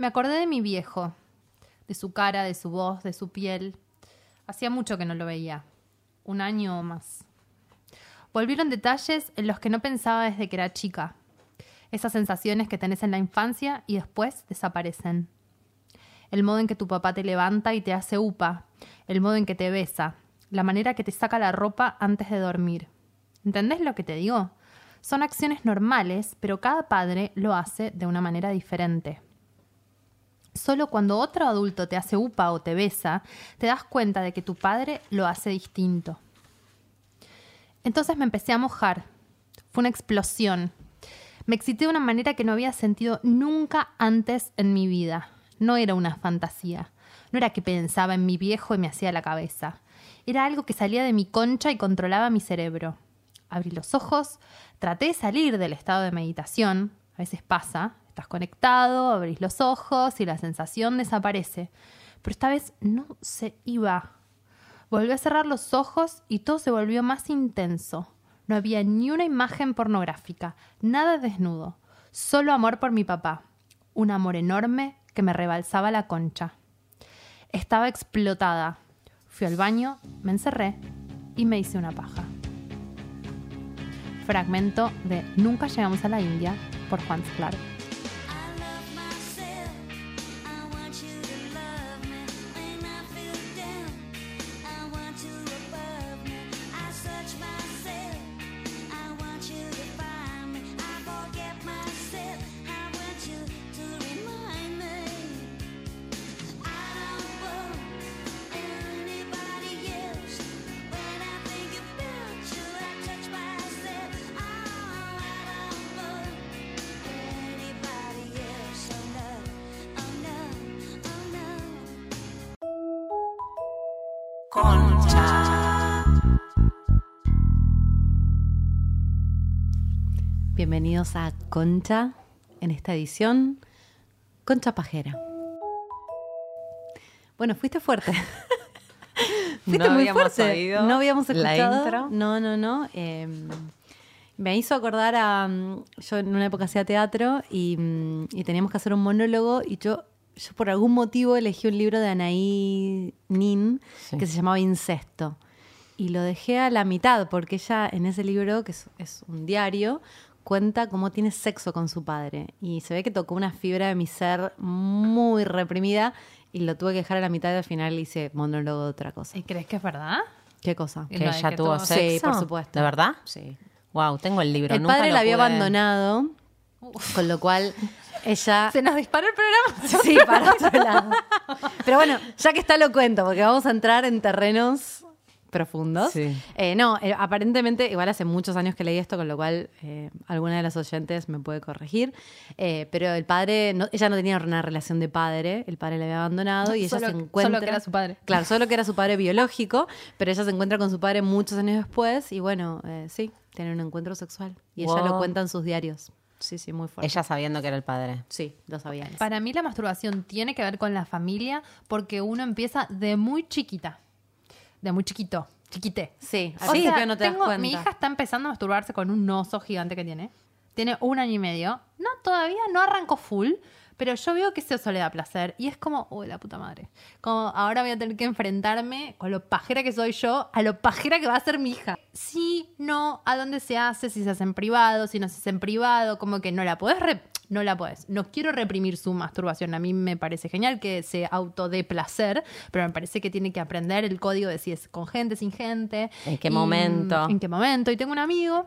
Me acordé de mi viejo, de su cara, de su voz, de su piel. Hacía mucho que no lo veía, un año o más. Volvieron detalles en los que no pensaba desde que era chica. Esas sensaciones que tenés en la infancia y después desaparecen. El modo en que tu papá te levanta y te hace upa, el modo en que te besa, la manera que te saca la ropa antes de dormir. ¿Entendés lo que te digo? Son acciones normales, pero cada padre lo hace de una manera diferente. Solo cuando otro adulto te hace upa o te besa, te das cuenta de que tu padre lo hace distinto. Entonces me empecé a mojar. Fue una explosión. Me excité de una manera que no había sentido nunca antes en mi vida. No era una fantasía. No era que pensaba en mi viejo y me hacía la cabeza. Era algo que salía de mi concha y controlaba mi cerebro. Abrí los ojos, traté de salir del estado de meditación. A veces pasa, conectado, abrís los ojos y la sensación desaparece. Pero esta vez no se iba. Volví a cerrar los ojos y todo se volvió más intenso. No había ni una imagen pornográfica, nada desnudo, solo amor por mi papá, un amor enorme que me rebalsaba la concha. Estaba explotada. Fui al baño, me encerré y me hice una paja. Fragmento de Nunca llegamos a la India por Juan Sclar. Bienvenidos a Concha en esta edición Concha Pajera. Bueno, fuiste fuerte. fuiste no muy habíamos fuerte. oído no habíamos la escuchado. intro. No, no, no. Eh, me hizo acordar a. mm, Yo en una época hacía teatro y, mm, y teníamos que hacer un monólogo y yo, yo por algún motivo elegí un libro de Anaí Nin Sí. que se llamaba Incesto. Y lo dejé a la mitad porque ella en ese libro, que es, es un diario, cuenta cómo tiene sexo con su padre. Y se ve que tocó una fibra de mi ser muy reprimida y lo tuve que dejar a la mitad y al final hice monólogo de otra cosa. ¿Y crees que es verdad? ¿Qué cosa? Que ella que tuvo sexo. Sí, por supuesto. ¿De verdad? Sí. Wow, tengo el libro. El nunca padre lo la había pude- abandonado, con lo cual ella... Se nos disparó el programa. Sí, para otro lado. Pero bueno, ya que está lo cuento, porque vamos a entrar en terrenos profundos. Sí. Eh, no, eh, aparentemente, igual hace muchos años que leí esto, con lo cual eh, alguna de las oyentes me puede corregir. Eh, pero el padre, no- ella no tenía una relación de padre, el padre la había abandonado y ella se encuentra. solo que era su padre. Claro, solo que era su padre biológico, pero ella se encuentra con su padre muchos años después y bueno, eh, sí, tienen un encuentro sexual. Y ella lo cuenta en sus diarios. Sí, sí, muy fuerte. Ella sabiendo que era el padre. Sí, lo sabía. Para mí la masturbación tiene que ver con la familia porque uno empieza de muy chiquita. De muy chiquito. Chiquite. Sí, O principio sea, no te das tengo- cuenta. Mi hija está empezando a masturbarse con un oso gigante que tiene. Tiene un año y medio. No, todavía no arrancó full, pero yo veo que ese oso le da placer. Y es como, uy, la puta madre. Como ahora voy a tener que enfrentarme con lo pajera que soy yo a lo pajera que va a ser mi hija. Sí, no, a dónde se hace, si se hace en privado, si no se hace en privado, como que no la podés re- no la podés. No quiero reprimir su masturbación. A mí me parece genial que se autodé placer, pero me parece que tiene que aprender el código de si es con gente, sin gente. ¿En qué Y, momento? ¿En qué momento? Y tengo un amigo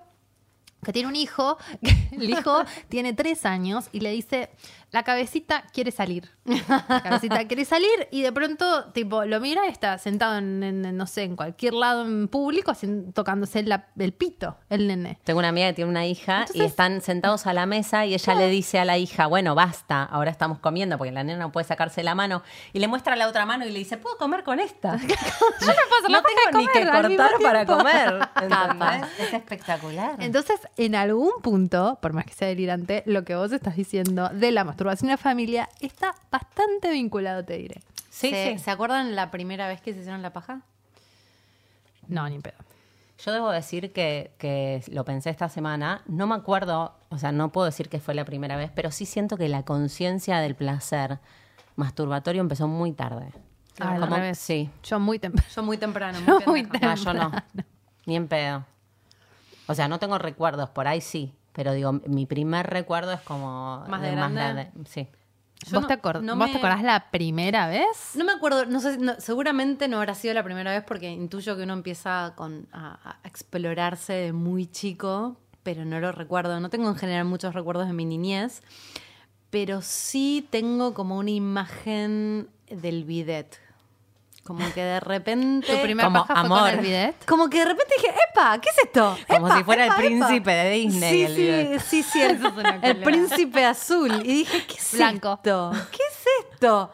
que tiene un hijo, que el hijo tiene tres años y le dice, la cabecita quiere salir. La cabecita quiere salir y de pronto, tipo, lo mira y está sentado en, en, no sé, en cualquier lado en público, haciendo- tocándose la- el pito, el nene. Tengo una amiga que tiene una hija y Entonces- están sentados a la mesa y ella le dice a la hija, bueno, basta, ahora estamos comiendo porque la nena no puede sacarse la mano. Y le muestra la otra mano y le dice, ¿puedo comer con esta? Yo no la paja tengo ni que cortar para comer. ¿entendés? Es espectacular. Entonces, en algún punto, por más que sea delirante, lo que vos estás diciendo de la masturbación en la familia está bastante vinculado, te diré. sí, ¿Se, sí. ¿Se acuerdan la primera vez que se hicieron la paja? No, ni pedo. Yo debo decir que, que lo pensé esta semana. No me acuerdo, o sea, no puedo decir que fue la primera vez, pero sí siento que la conciencia del placer masturbatorio empezó muy tarde. Ah, al Como- revés. Sí. Yo muy temprano. Yo muy temprano. Yo muy muy pendeja. Ah, yo no. Ni en pedo. O sea, no tengo recuerdos, por ahí sí. Pero digo, mi primer recuerdo es como ¿Más de grande? Sí. Yo ¿Vos, no- te, acor- no ¿Vos me- te acordás la primera vez? No me acuerdo, no sé, no- seguramente no habrá sido la primera vez porque intuyo que uno empieza con, a, a explorarse de muy chico, pero no lo recuerdo. No tengo en general muchos recuerdos de mi niñez, pero sí tengo como una imagen del bidet. Como que de repente... ¿Tu primera como paja fue con amor. el bidet? Como que de repente dije, ¡epa! ¿Qué es esto? Como Epa, si fuera el epa, epa". príncipe de Disney, Sí, el sí, bidet. sí, sí, el, Eso es una el príncipe azul. Y dije, ¿qué es Blanco. esto? ¿Qué es esto?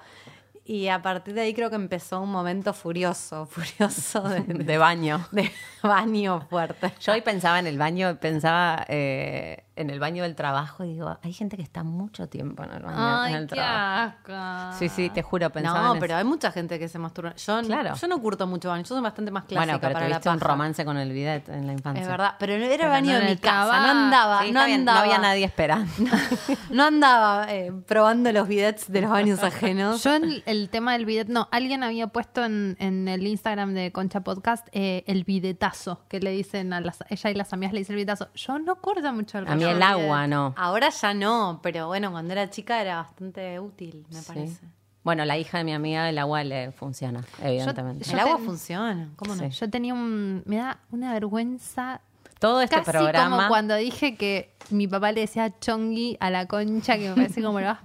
Y a partir de ahí creo que empezó un momento furioso, furioso de, De baño. de baño fuerte. Yo hoy pensaba en el baño, pensaba eh, en el baño del trabajo y digo, hay gente que está mucho tiempo en el baño en Ay, el qué trabajo. asco. Sí, sí, te juro, pensaba No, en pero eso. hay mucha gente que se masturba. Yo, Claro. yo no curto mucho baño, yo soy bastante más clásica Bueno, pero para la tuviste un paja. romance con el bidet en la infancia. Es verdad, pero no era Pero baño no de en mi el casa, no andaba, Sí, no está bien, andaba. no había nadie esperando. No andaba eh, probando los bidets de los baños ajenos. Yo el, el tema del bidet, no, alguien había puesto en, en el Instagram de Concha Podcast eh, el bidetazo, que le dicen a las, ella y las amigas le dicen el bidetazo. Yo no corto mucho el rollo el agua, no. Ahora ya no, pero bueno, cuando era chica era bastante útil, me Sí. parece. Bueno, la hija de mi amiga, el agua le funciona, evidentemente. Yo El agua ten- funciona, ¿cómo no? Sí. Yo tenía un. Me da una vergüenza. Todo este casi programa. como cuando dije que mi papá le decía chongui a la concha, que me parece como lo más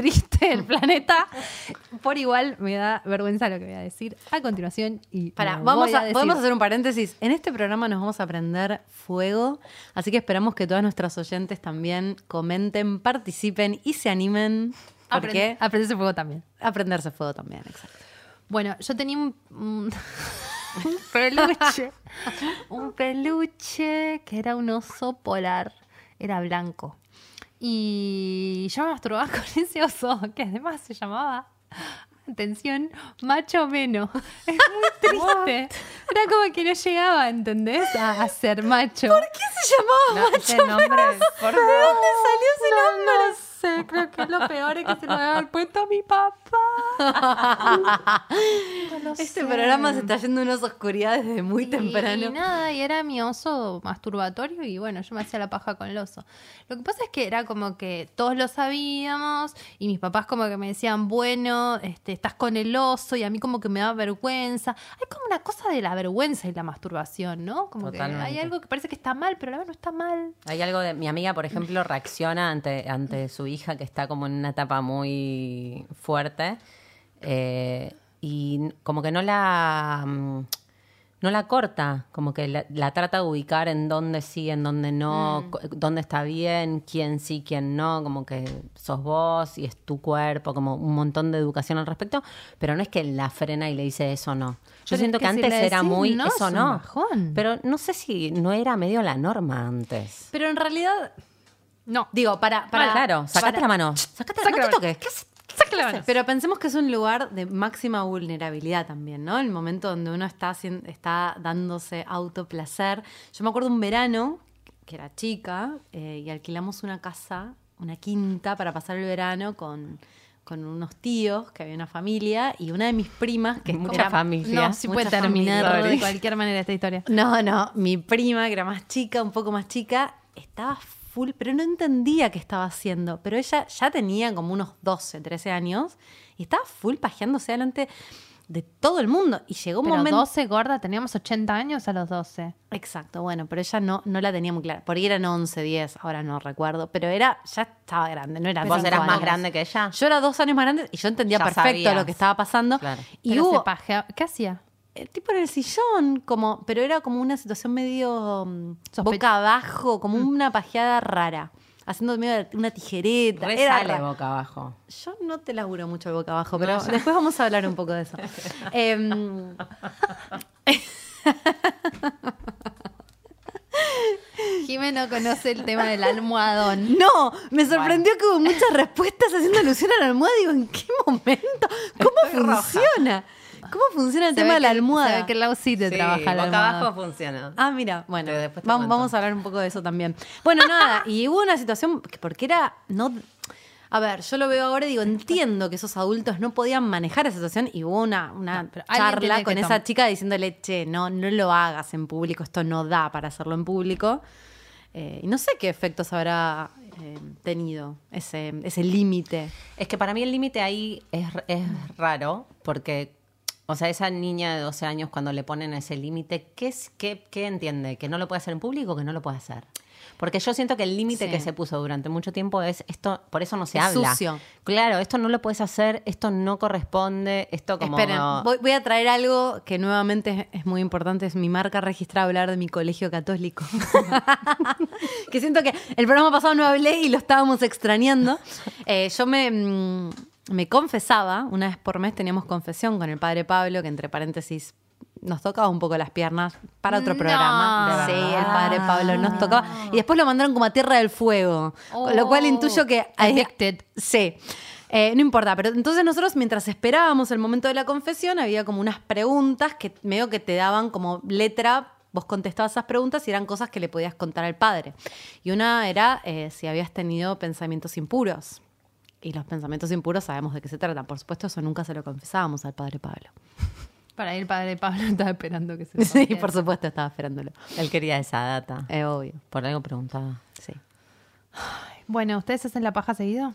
triste del planeta. Por igual me da vergüenza lo que voy a decir a continuación. Y Para, vamos a, podemos hacer un paréntesis. En este programa nos vamos a aprender fuego, así que esperamos que todas nuestras oyentes también comenten, participen y se animen. Porque Aprende- Aprenderse fuego también. aprenderse fuego también, exacto. Bueno, yo tenía un, un, un peluche. un peluche que era un oso polar. Era blanco. Y yo me masturbaba con ese oso, que además se llamaba, atención, macho menos. Es muy triste. Era como que no llegaba, ¿entendés? A, a ser macho. ¿Por qué? se llamaba No, ese nombre, por ¿De dónde salió ese No, nombre? no sé, creo que lo peor es que se lo haber puesto a mi papá. No Este sé. programa se está yendo a unas oscuridades desde muy Y- temprano. Y nada, y era mi oso masturbatorio y bueno, yo me hacía la paja con el oso. Lo que pasa es que era como que todos lo sabíamos y mis papás como que me decían, bueno, este, estás con el oso y a mí como que me da vergüenza. Hay como una cosa de la vergüenza y la masturbación, ¿no? Como que hay algo que parece que está mal, pero a la vez no está mal. Hay algo de. Mi amiga, por ejemplo, reacciona ante, ante su hija que está como en una etapa muy fuerte. eh, y como que no la. mm, No la corta, como que la, la trata de ubicar en dónde sí, en dónde no, Mm. dónde está bien, quién sí, quién no, como que sos vos y es tu cuerpo, como un montón de educación al respecto, pero no es que la frena y le dice eso no. Yo Pero siento es que, que si antes era muy no, eso no. bajón. Pero no sé si no era medio la norma antes. Pero en realidad, No. digo, para. para claro, sacate para- la mano. Sacate, no la te mano. toques. ¿Qué haces? Sácale la mano. Pero pensemos que es un lugar de máxima vulnerabilidad también, ¿no? El momento donde uno está, está dándose autoplacer. Yo me acuerdo un verano, que era chica, eh, y alquilamos una casa, una quinta, para pasar el verano con, con unos tíos, que había una familia, y una de mis primas, que Mucha era- familia. No, sí puede terminar familia. de cualquier manera esta historia. No, no, mi prima, que era más chica, un poco más chica, estaba full, pero no entendía qué estaba haciendo. Pero ella ya tenía como unos 12, 13 años y estaba full pajeándose delante de todo el mundo. Y llegó un Pero momento. 12 gorda, teníamos 80 años a los 12. Exacto, bueno, pero ella no, no la tenía muy clara. Por ahí eran 11, 10, ahora no recuerdo. Pero era, ya estaba grande, no era ¿Vos eras más años. grande que ella? Yo era dos años más grande y yo entendía Ya perfecto sabías. lo que estaba pasando. Claro. Y Pero hubo, se pajea- ¿Qué hacía? Eh, tipo en el sillón, como, pero era como una situación medio mm, Sospe- boca abajo, como una pajeada rara, haciendo medio de una tijereta. Re Era sale boca abajo. Yo no te laburo mucho el boca abajo, pero después vamos a hablar un poco de eso. Em, Jimé no conoce el tema del almohadón. no, me sorprendió que hubo muchas respuestas haciendo alusión a la almohada. Digo, ¿en qué momento? ¿Cómo Estoy roja. ¿Cómo funciona el Se tema de la que- almohada? Se que Lau sí te Sí, trabaja la boca almohada. abajo funciona. Ah, mira, bueno, vamos, a hablar un poco de eso también. Bueno, nada, y hubo una situación que porque era no a ver, yo lo veo ahora y digo, entiendo que esos adultos no podían manejar esa situación y hubo una, una No, charla con esa chica diciéndole, che, no, no lo hagas en público, esto no da para hacerlo en público. Eh, y no sé qué efectos habrá eh, tenido ese, ese límite. Es que para mí el límite ahí es, es raro, porque, o sea, esa niña de 12 años cuando le ponen ese límite, ¿qué, es, qué, ¿qué entiende? ¿Que no lo puede hacer en público o que no lo puede hacer? Porque yo siento que el límite Sí. que se puso durante mucho tiempo es esto, por eso no se Es habla. sucio. Claro, esto no lo puedes hacer, esto no corresponde, esto como... Esperen, voy, voy a traer algo que nuevamente es, es muy importante, es mi marca registrada hablar de mi colegio católico. que siento que el programa pasado no hablé y lo estábamos extrañando. Eh, yo me, mm, me confesaba, una vez por mes teníamos confesión con el padre Pablo, que entre paréntesis nos tocaba un poco las piernas para otro No, programa. Sí, el padre Pablo nos tocaba. Y después lo mandaron como a Tierra del Fuego. con lo cual Oh, intuyo que... addicted. Sí. Eh, no importa, pero entonces nosotros mientras esperábamos el momento de la confesión había como unas preguntas que medio que te daban como letra, vos contestabas esas preguntas y eran cosas que le podías contar al padre. Y una era eh, si habías tenido pensamientos impuros. Y los pensamientos impuros sabemos de qué se tratan. Por supuesto, eso nunca se lo confesábamos al padre Pablo. Para ir, padre Pablo estaba esperando que se Sí, por supuesto, estaba esperándolo. Él quería esa data. Es obvio. Por algo preguntaba. Sí. Bueno, ¿ustedes hacen la paja seguido?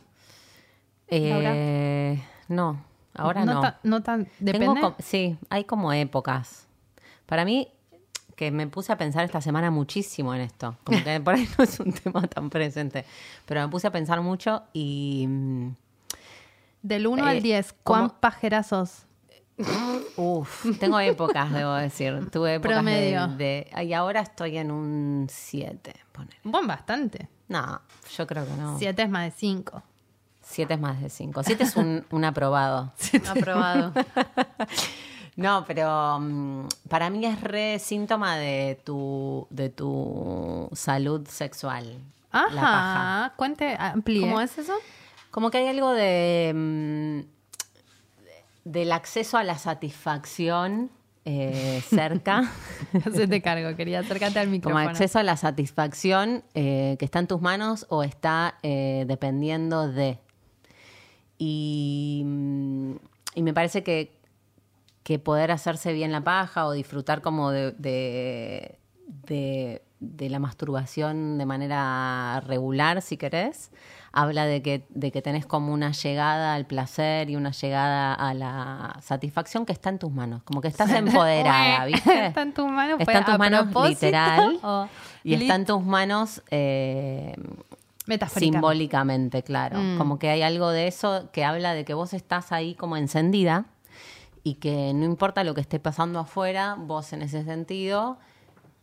Eh, no, ahora no. no tan... Depende. sí, hay como épocas. Para mí, que me puse a pensar esta semana muchísimo en esto. Como que por ahí no es un tema tan presente. Pero me puse a pensar mucho y. mm, Del 1 Eh, al 10, ¿cuán ¿cómo? pajera sos? Uf, tengo épocas, debo decir. Tuve épocas de- Promedio. de, Y ahora estoy en un 7, ponele. Bueno, bastante. No, yo creo que no. 7 es más de 5. 7 es más de 5. 7 es un, un aprobado. Aprobado. No, pero mm, para mí es re síntoma de tu, de tu salud sexual. La paja. Ajá, cuente, amplíe. ¿Cómo es eso? Como que hay algo de mm, del acceso a la satisfacción eh, cerca. Se te cargo, quería acércate al Como micrófono. acceso a la satisfacción eh, que está en tus manos o está eh, dependiendo de. Y, mm, y me parece que, que poder hacerse bien la paja o disfrutar como de, de, de- de la masturbación de manera regular, si querés, habla de que, de que tenés como una llegada al placer y una llegada a la satisfacción que está en tus manos. Como que estás empoderada, ¿viste? Está en tus manos. Está en tus a manos literal y está en tus manos eh, simbólicamente, claro. Mm. Como que hay algo de eso que habla de que vos estás ahí como encendida y que no importa lo que esté pasando afuera, vos en ese sentido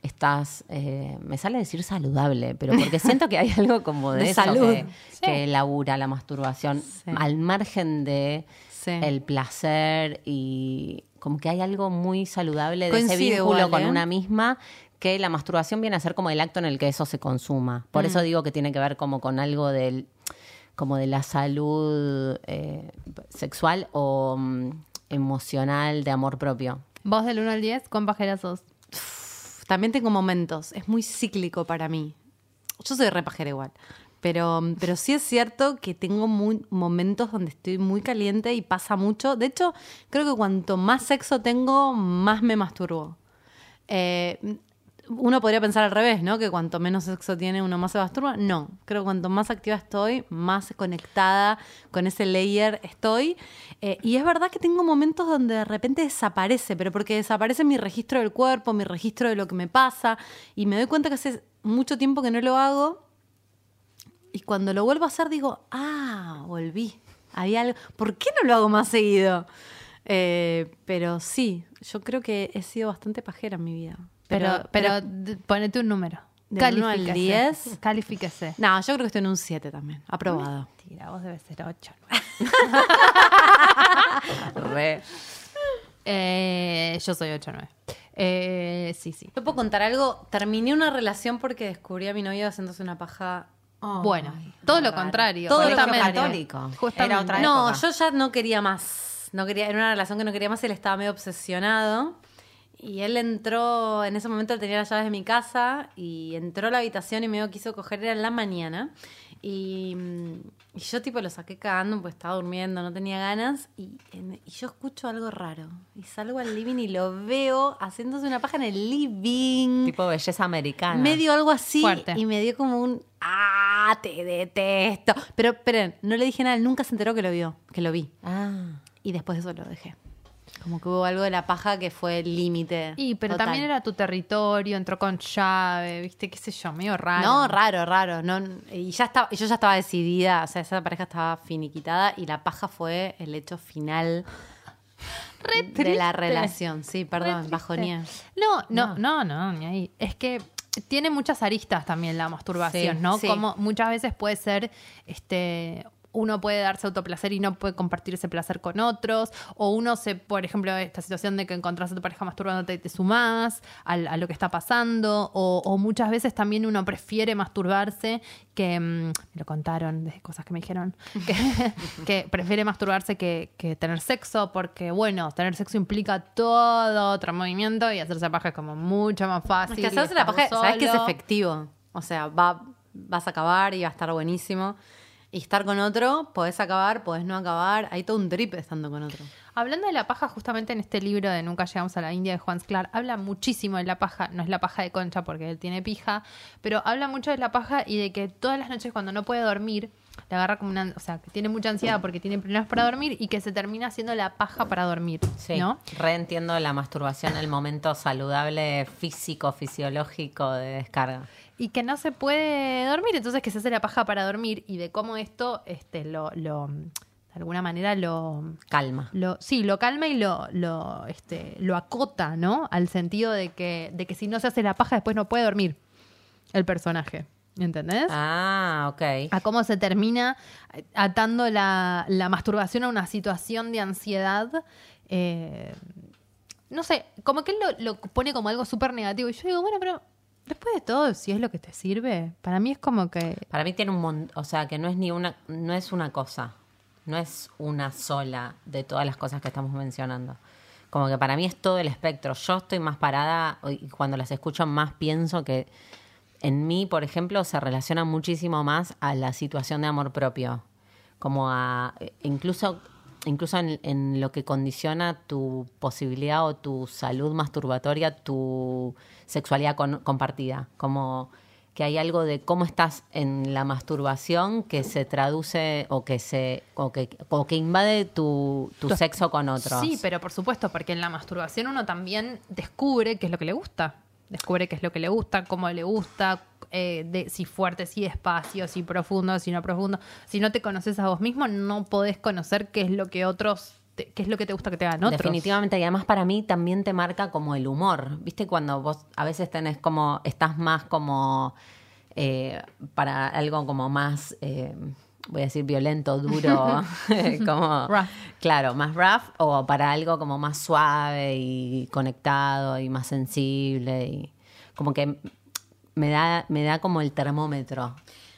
estás, eh, me sale decir saludable, pero porque siento que hay algo como de, De eso salud. que, que labura la masturbación Sí. al margen de Sí. el placer y como que hay algo muy saludable de ese vínculo igual, con ¿eh? una misma que la masturbación viene a ser como el acto en el que eso se consuma. Por Mm. eso digo que tiene que ver como con algo del como de la salud eh, sexual o mm, emocional de amor propio. Vos del 1 al 10, ¿cuán pajera sos? También tengo momentos, es muy cíclico para mí. Yo soy repajera igual, pero, pero sí es cierto que tengo muy, momentos donde estoy muy caliente y pasa mucho. De hecho, creo que cuanto más sexo tengo, más me masturbo. Eh, uno podría pensar al revés, ¿no? Que cuanto menos sexo tiene, uno más se masturba. No, creo que cuanto más activa estoy, más conectada con ese layer estoy. Eh, y es verdad que tengo momentos donde de repente desaparece, pero porque desaparece mi registro del cuerpo, mi registro de lo que me pasa. Y me doy cuenta que hace mucho tiempo que no lo hago. Y cuando lo vuelvo a hacer, digo, ah, volví. Había algo. ¿Por qué no lo hago más seguido? Eh, pero sí, yo creo que he sido bastante pajera en mi vida. Pero, pero, d- ponete un número. Al Califíquese. 10. Califíquese. No, yo creo que estoy en un 7 también. Aprobado. Tira, vos debes ser 8. Re. Eh, yo soy 8 9. Eh, sí, sí. Yo puedo contar algo. Terminé una relación porque descubrí a mi novio haciéndose una paja. bueno, todo lo contrario. Todo lo justamente. católico. Justamente. Era otra No, época. yo ya no quería más más. No quería, era una relación que no quería más, él estaba medio obsesionado. Y él entró, en ese momento él tenía las llaves de mi casa y entró a la habitación y me quiso coger, era en la mañana. Y, y yo tipo lo saqué cagando, pues estaba durmiendo, no tenía ganas. Y, en- y yo escucho algo raro. Y salgo al living y lo veo haciéndose una paja en el living. Tipo belleza americana. Medio algo así. Fuerte. Y me dio como un ¡Ah! Te detesto. Pero esperen, no le dije nada, él nunca se enteró que lo vio, que lo vi. Ah. Y después de eso lo dejé. Como que hubo algo de la paja que fue el límite. Y, pero total. también era tu territorio, entró con llave, viste, qué sé yo, medio raro. No, raro, raro. No, y ya estaba, yo ya estaba decidida, o sea, esa pareja estaba finiquitada y la paja fue el hecho final de la relación. Sí, perdón, bajonía. No, no, no, no, ni ahí. Es que tiene muchas aristas también la masturbación, Sí, ¿no? sí. Como muchas veces puede ser, este, uno puede darse autoplacer y no puede compartir ese placer con otros, o uno se, por ejemplo, esta situación de que encontrás a tu pareja masturbándote y te sumás al- a, lo que está pasando, o, o muchas veces también uno prefiere masturbarse que, mm, me lo contaron de cosas que me dijeron, que, que prefiere masturbarse que, que tener sexo, porque bueno, tener sexo implica todo otro movimiento y hacerse paja es como mucho más fácil. Es que hacerse la paja, sabes que es efectivo. O sea, va, vas a acabar y va a estar buenísimo. Y estar con otro, podés acabar, podés no acabar. Hay todo un trip estando con otro. Hablando de la paja, justamente en este libro de Nunca llegamos a la India de Juan Sclar, habla muchísimo de la paja, no es la paja de concha porque él tiene pija, pero habla mucho de la paja y de que todas las noches cuando no puede dormir, le agarra como una, o sea, que tiene mucha ansiedad porque tiene problemas para dormir y que se termina haciendo la paja para dormir, Sí, ¿no? reentiendo la masturbación, el momento saludable físico, fisiológico de descarga. Y que no se puede dormir, entonces que se hace la paja para dormir y de cómo esto, este, lo, lo de alguna manera lo, Calma. lo sí, lo calma y lo, lo, este, lo acota, ¿no? Al sentido de que, de que si no se hace la paja después no puede dormir el personaje. ¿Entendés? Ah, ok. A cómo se termina atando la, la masturbación a una situación de ansiedad. eh, no sé, como que él lo, lo pone como algo súper negativo. Y yo digo, bueno, pero después de todo, si es lo que te sirve, para mí es como que Para mí tiene un montón, o sea, que no es ni una, no es una cosa, no es una sola de todas las cosas que estamos mencionando. Como que para mí es todo el espectro. Yo estoy más parada y cuando las escucho más pienso que en mí, por ejemplo, se relaciona muchísimo más a la situación de amor propio, como a incluso incluso en, en lo que condiciona tu posibilidad o tu salud masturbatoria, tu sexualidad con- compartida, como que hay algo de cómo estás en la masturbación que se traduce o que se o que, o que invade tu, tu sexo con otros. Sí, pero por supuesto, porque en la masturbación uno también descubre qué es lo que le gusta. Descubre qué es lo que le gusta, cómo le gusta, eh, de, si fuerte, si despacio, si profundo, si no profundo. Si no te conoces a vos mismo, no podés conocer qué es lo que otros, te- qué es lo que te gusta que te hagan otros. Definitivamente, y además para mí también te marca como el humor. ¿Viste? Cuando vos a veces tenés como, estás más como eh, para algo como más, eh, voy a decir violento, duro, como, Rough. claro, más rough, o para algo como más suave y conectado y más sensible. Y como que me da, me da como el termómetro.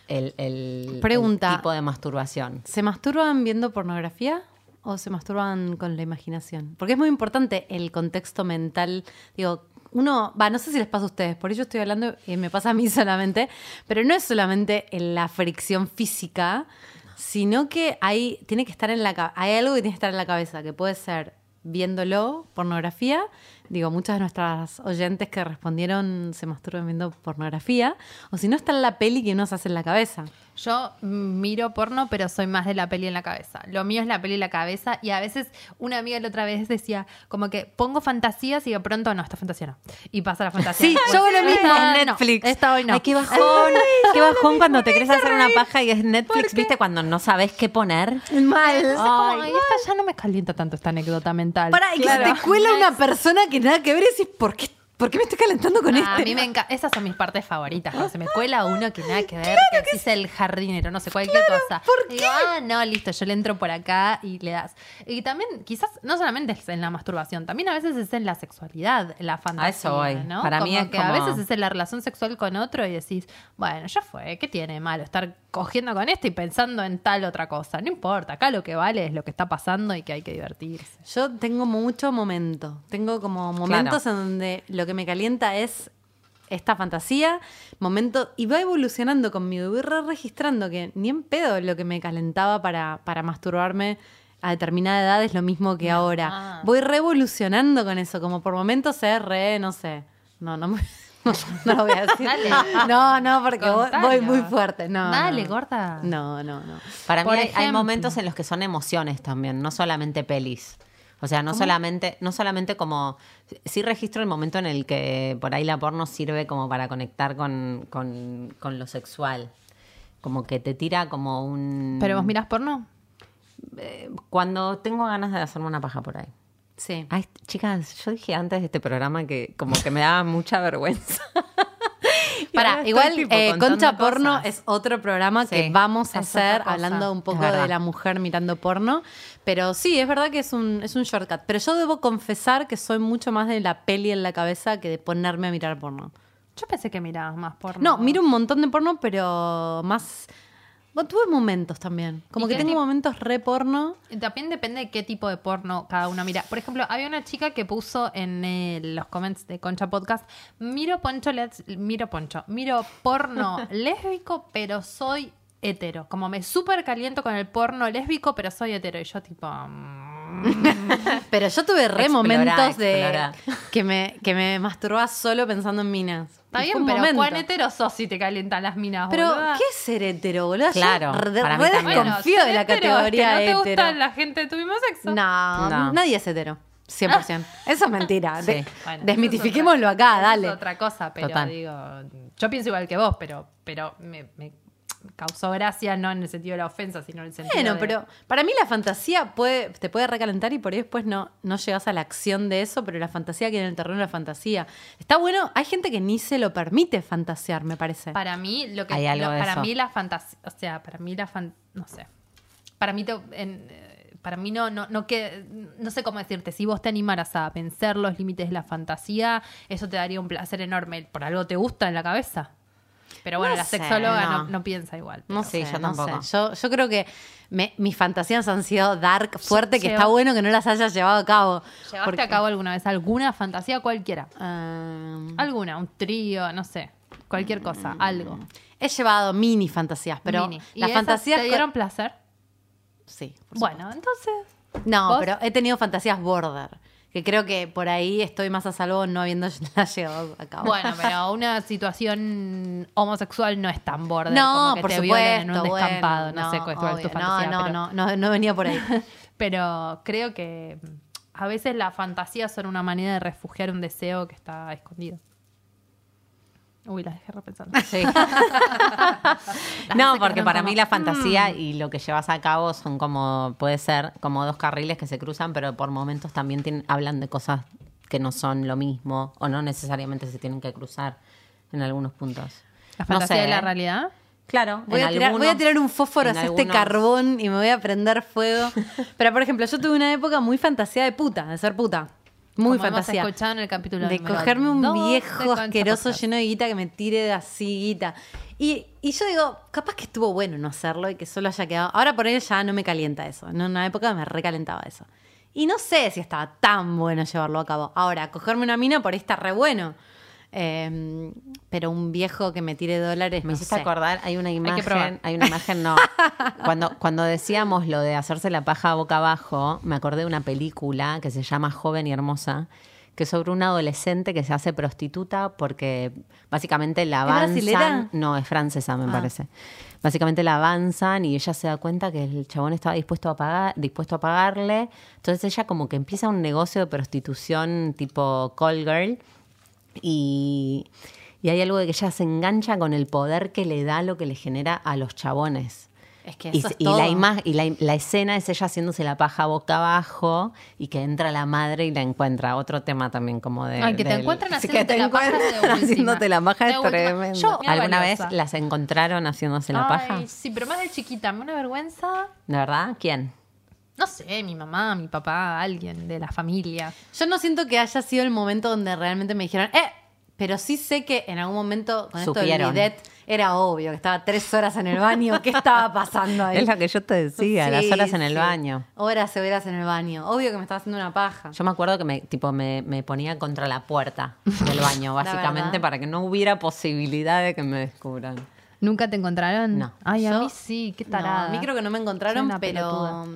El, el- el Pregunta. tipo de masturbación. ¿Se masturban viendo pornografía o se masturban con la imaginación? Porque es muy importante el contexto mental. Digo, uno, va, no sé si les pasa a ustedes, por ello estoy hablando y me pasa a mí solamente, pero no es solamente en la fricción física, sino que hay, tiene que estar en la hay algo que tiene que estar en la cabeza, que puede ser viéndolo, pornografía. Digo, muchas de nuestras oyentes que respondieron se masturban viendo pornografía. O si no, está en la peli que uno se hace en la cabeza. Yo miro porno, pero soy más de la peli en la cabeza. Lo mío es la peli en la cabeza y a veces una amiga la otra vez decía como que pongo fantasías y de pronto no, esta fantasía no. Y pasa la fantasía. Sí, yo hago lo mismo en no, Netflix. esta hoy no. Ay, qué bajón, qué bajón cuando te querés hacer una paja y es Netflix, ¿viste? Cuando no sabes qué poner. Mal. "Ay, esta ya no me calienta tanto esta anécdota mental. Para, y que se te cuela una persona que nada que ver y decís, ¿por qué, ¿Por qué me estoy calentando con Ah, este? a mí me encanta. Esas son mis partes favoritas. Cuando se me cuela uno que nada que ver, que es el jardinero, no sé, cualquier cosa. ¿por Digo, ah, no, listo, yo le entro por acá y le das. Y también, quizás, no solamente es en la masturbación, también a veces es en la sexualidad, en la fantasía. eso voy. ¿no? Para mí es que a como- veces es en la relación sexual con otro y decís, bueno, ya fue, ¿qué tiene de malo estar cogiendo con este y pensando en tal otra cosa? No importa, acá lo que vale es lo que está pasando y que hay que divertirse. Yo tengo mucho momento. Tengo como momentos en donde lo que me calienta es esta fantasía, momento, y va evolucionando conmigo. Y voy re registrando que ni en pedo lo que me calentaba para, para masturbarme a determinada edad es lo mismo que ahora. Ah. Voy revolucionando con eso, como por momentos es re, no sé. No, no me- No, no lo voy a decir. Dale. No, no, porque voy, Contalo. voy muy fuerte. No, Dale, no. gorda. No, no, no. Para Por mí hay, momentos en los que son emociones también, no solamente pelis. O sea, no solamente, no solamente como. Sí registro el momento en el que por ahí la porno sirve como para conectar con, con, con lo sexual. Como que te tira como un. ¿Pero vos mirás porno? Eh, Cuando tengo ganas de hacerme una paja por ahí. Sí. Ay, chicas, yo dije antes de este programa que como que me daba mucha vergüenza. Para, igual tipo, eh, Concha Porno cosas. es otro programa que vamos a hacer hablando un poco de la mujer mirando porno. Pero sí, es verdad que es un, es un shortcut. Pero yo debo confesar que soy mucho más de la peli en la cabeza que de ponerme a mirar porno. Yo pensé que mirabas más porno. No, miro un montón de porno, pero más... Bueno, tuve momentos también. Como ¿Y que tengo momentos re porno. También depende de qué tipo de porno cada uno mira. Por ejemplo, había una chica que puso en eh, los comments de Concha Podcast, miro poncho, let's- miro poncho, miro porno lésbico, pero soy hetero. Como me súper caliento con el porno lésbico, pero soy hetero. Y yo tipo... mm, Pero yo tuve re Explora, momentos de explora. que me, que me masturbaba solo pensando en minas. Está bien, pero momento. ¿cuán hetero sos si te calientan las minas, Pero, boluda? ¿qué es ser hetero, boludo? Claro, Yo re, desconfío de la hetero es categoría que no te hetero. gusta la gente de tu mismo sexo. No, No. nadie es hetero. 100%. Eso es mentira. De- Sí. Bueno, desmitifiquémoslo es acá, dale. Es otra cosa, pero Total. digo, yo pienso igual que vos, pero, pero me, me causó gracia, no en el sentido de la ofensa, sino en el sentido Bueno, de- pero para mí la fantasía puede, te puede recalentar y por ahí después no, no llegas a la acción de eso, pero la fantasía queda en el terreno de la fantasía. Está bueno, hay gente que ni se lo permite fantasear, me parece. Para mí, lo que Hay algo lo- de para eso. mí la fantasía, o sea, para mí la fan, no sé. Para mí te- en- eh, para mí no, no, no que, no sé cómo decirte, si vos te animaras a vencer los límites de la fantasía, eso te daría un placer enorme. Por algo te gusta en la cabeza. Pero bueno, No la sé, sexóloga no. no. no piensa igual. No sé, yo no tampoco. sé. Yo, yo creo que me- mis fantasías han sido dark, fuerte, que está bueno que no las hayas llevado a cabo. ¿Llevaste Porque- a cabo alguna vez alguna fantasía cualquiera? Ah, Alguna, un trío, no sé. Cualquier cosa, algo. he llevado mini fantasías, pero Mini. ¿Y las esas fantasías... ¿Te dieron placer? Sí. por Bueno, entonces. No, ¿Vos? pero he tenido fantasías border. Que creo que por ahí estoy más a salvo no habiendo llevado a cabo. Bueno, pero una situación homosexual no es tan borde no, como que por te supuesto. en un bueno, descampado. no, sé cuál es tu fantasía. No, pero, no, no, no venía por ahí. pero creo que a veces las fantasías son una manera de refugiar un deseo que está escondido. Uy, la dejé repensando. Sí. Las no, porque para como, mí la fantasía mm. y lo que llevas a cabo son como, puede ser como dos carriles que se cruzan, pero por momentos también tienen- hablan de cosas que no son lo mismo o no necesariamente se tienen que cruzar en algunos puntos. ¿La No fantasía sé, de la ¿eh? realidad? Claro, Voy en a, tirar, voy a tirar un fósforo hacia este carbón y me voy a prender fuego. Pero, por ejemplo, yo tuve una época muy fantasía de puta, de ser puta. Muy Como fantasía. Hemos escuchado en el capítulo de cogerme un 12 de viejo asqueroso lleno de guita que me tire de así guita. Y, y yo digo, capaz que estuvo bueno no hacerlo y que solo haya quedado. Ahora por él ya no me calienta eso. En una época me recalentaba eso. Y no sé si estaba tan bueno llevarlo a cabo. Ahora, cogerme una mina por ahí está re bueno. Eh, pero un viejo que me tire dólares. Me no hiciste sé. acordar, hay una que probar. imagen, hay una imagen, no. Cuando, cuando decíamos lo de hacerse la paja boca abajo, me acordé de una película que se llama Joven y Hermosa, que es sobre una adolescente que se hace prostituta porque básicamente la ¿Es avanzan. No, es francesa, me Ah. parece. Básicamente la avanzan y ella se da cuenta que el chabón estaba dispuesto a pagar, dispuesto a pagarle. Entonces ella como que empieza un negocio de prostitución tipo call girl y, y hay algo de que ella se engancha con el poder que le da lo que le genera a los chabones. Es que Y, es y todo. la ima- y la, la escena es ella haciéndose la paja boca abajo y que entra la madre y la encuentra. Otro tema también como de... Ay, que te encuentran te haciéndote la paja de haciéndote la paja De es tremendo. Yo, ¿Alguna vez las encontraron haciéndose la paja? Sí, pero más de chiquita, me da una vergüenza. ¿De verdad? ¿Quién? No sé, mi mamá, mi papá, alguien de la familia. Yo no siento que haya sido el momento donde realmente me dijeron, ¡eh! Pero sí sé que en algún momento con esto Supieron. del bidet era obvio que estaba tres horas en el baño. ¿Qué estaba pasando ahí? Es lo que yo te decía, las horas en el sí. baño. Horas y horas en el baño. Obvio que me estaba haciendo una paja. Yo me acuerdo que me, tipo, me, me ponía contra la puerta del baño, básicamente para que no hubiera posibilidad de que me descubran. ¿Nunca te encontraron? No. Ay, a Yo- mí sí, qué No, tarada. a mí creo que no me encontraron, pero, pelotuda.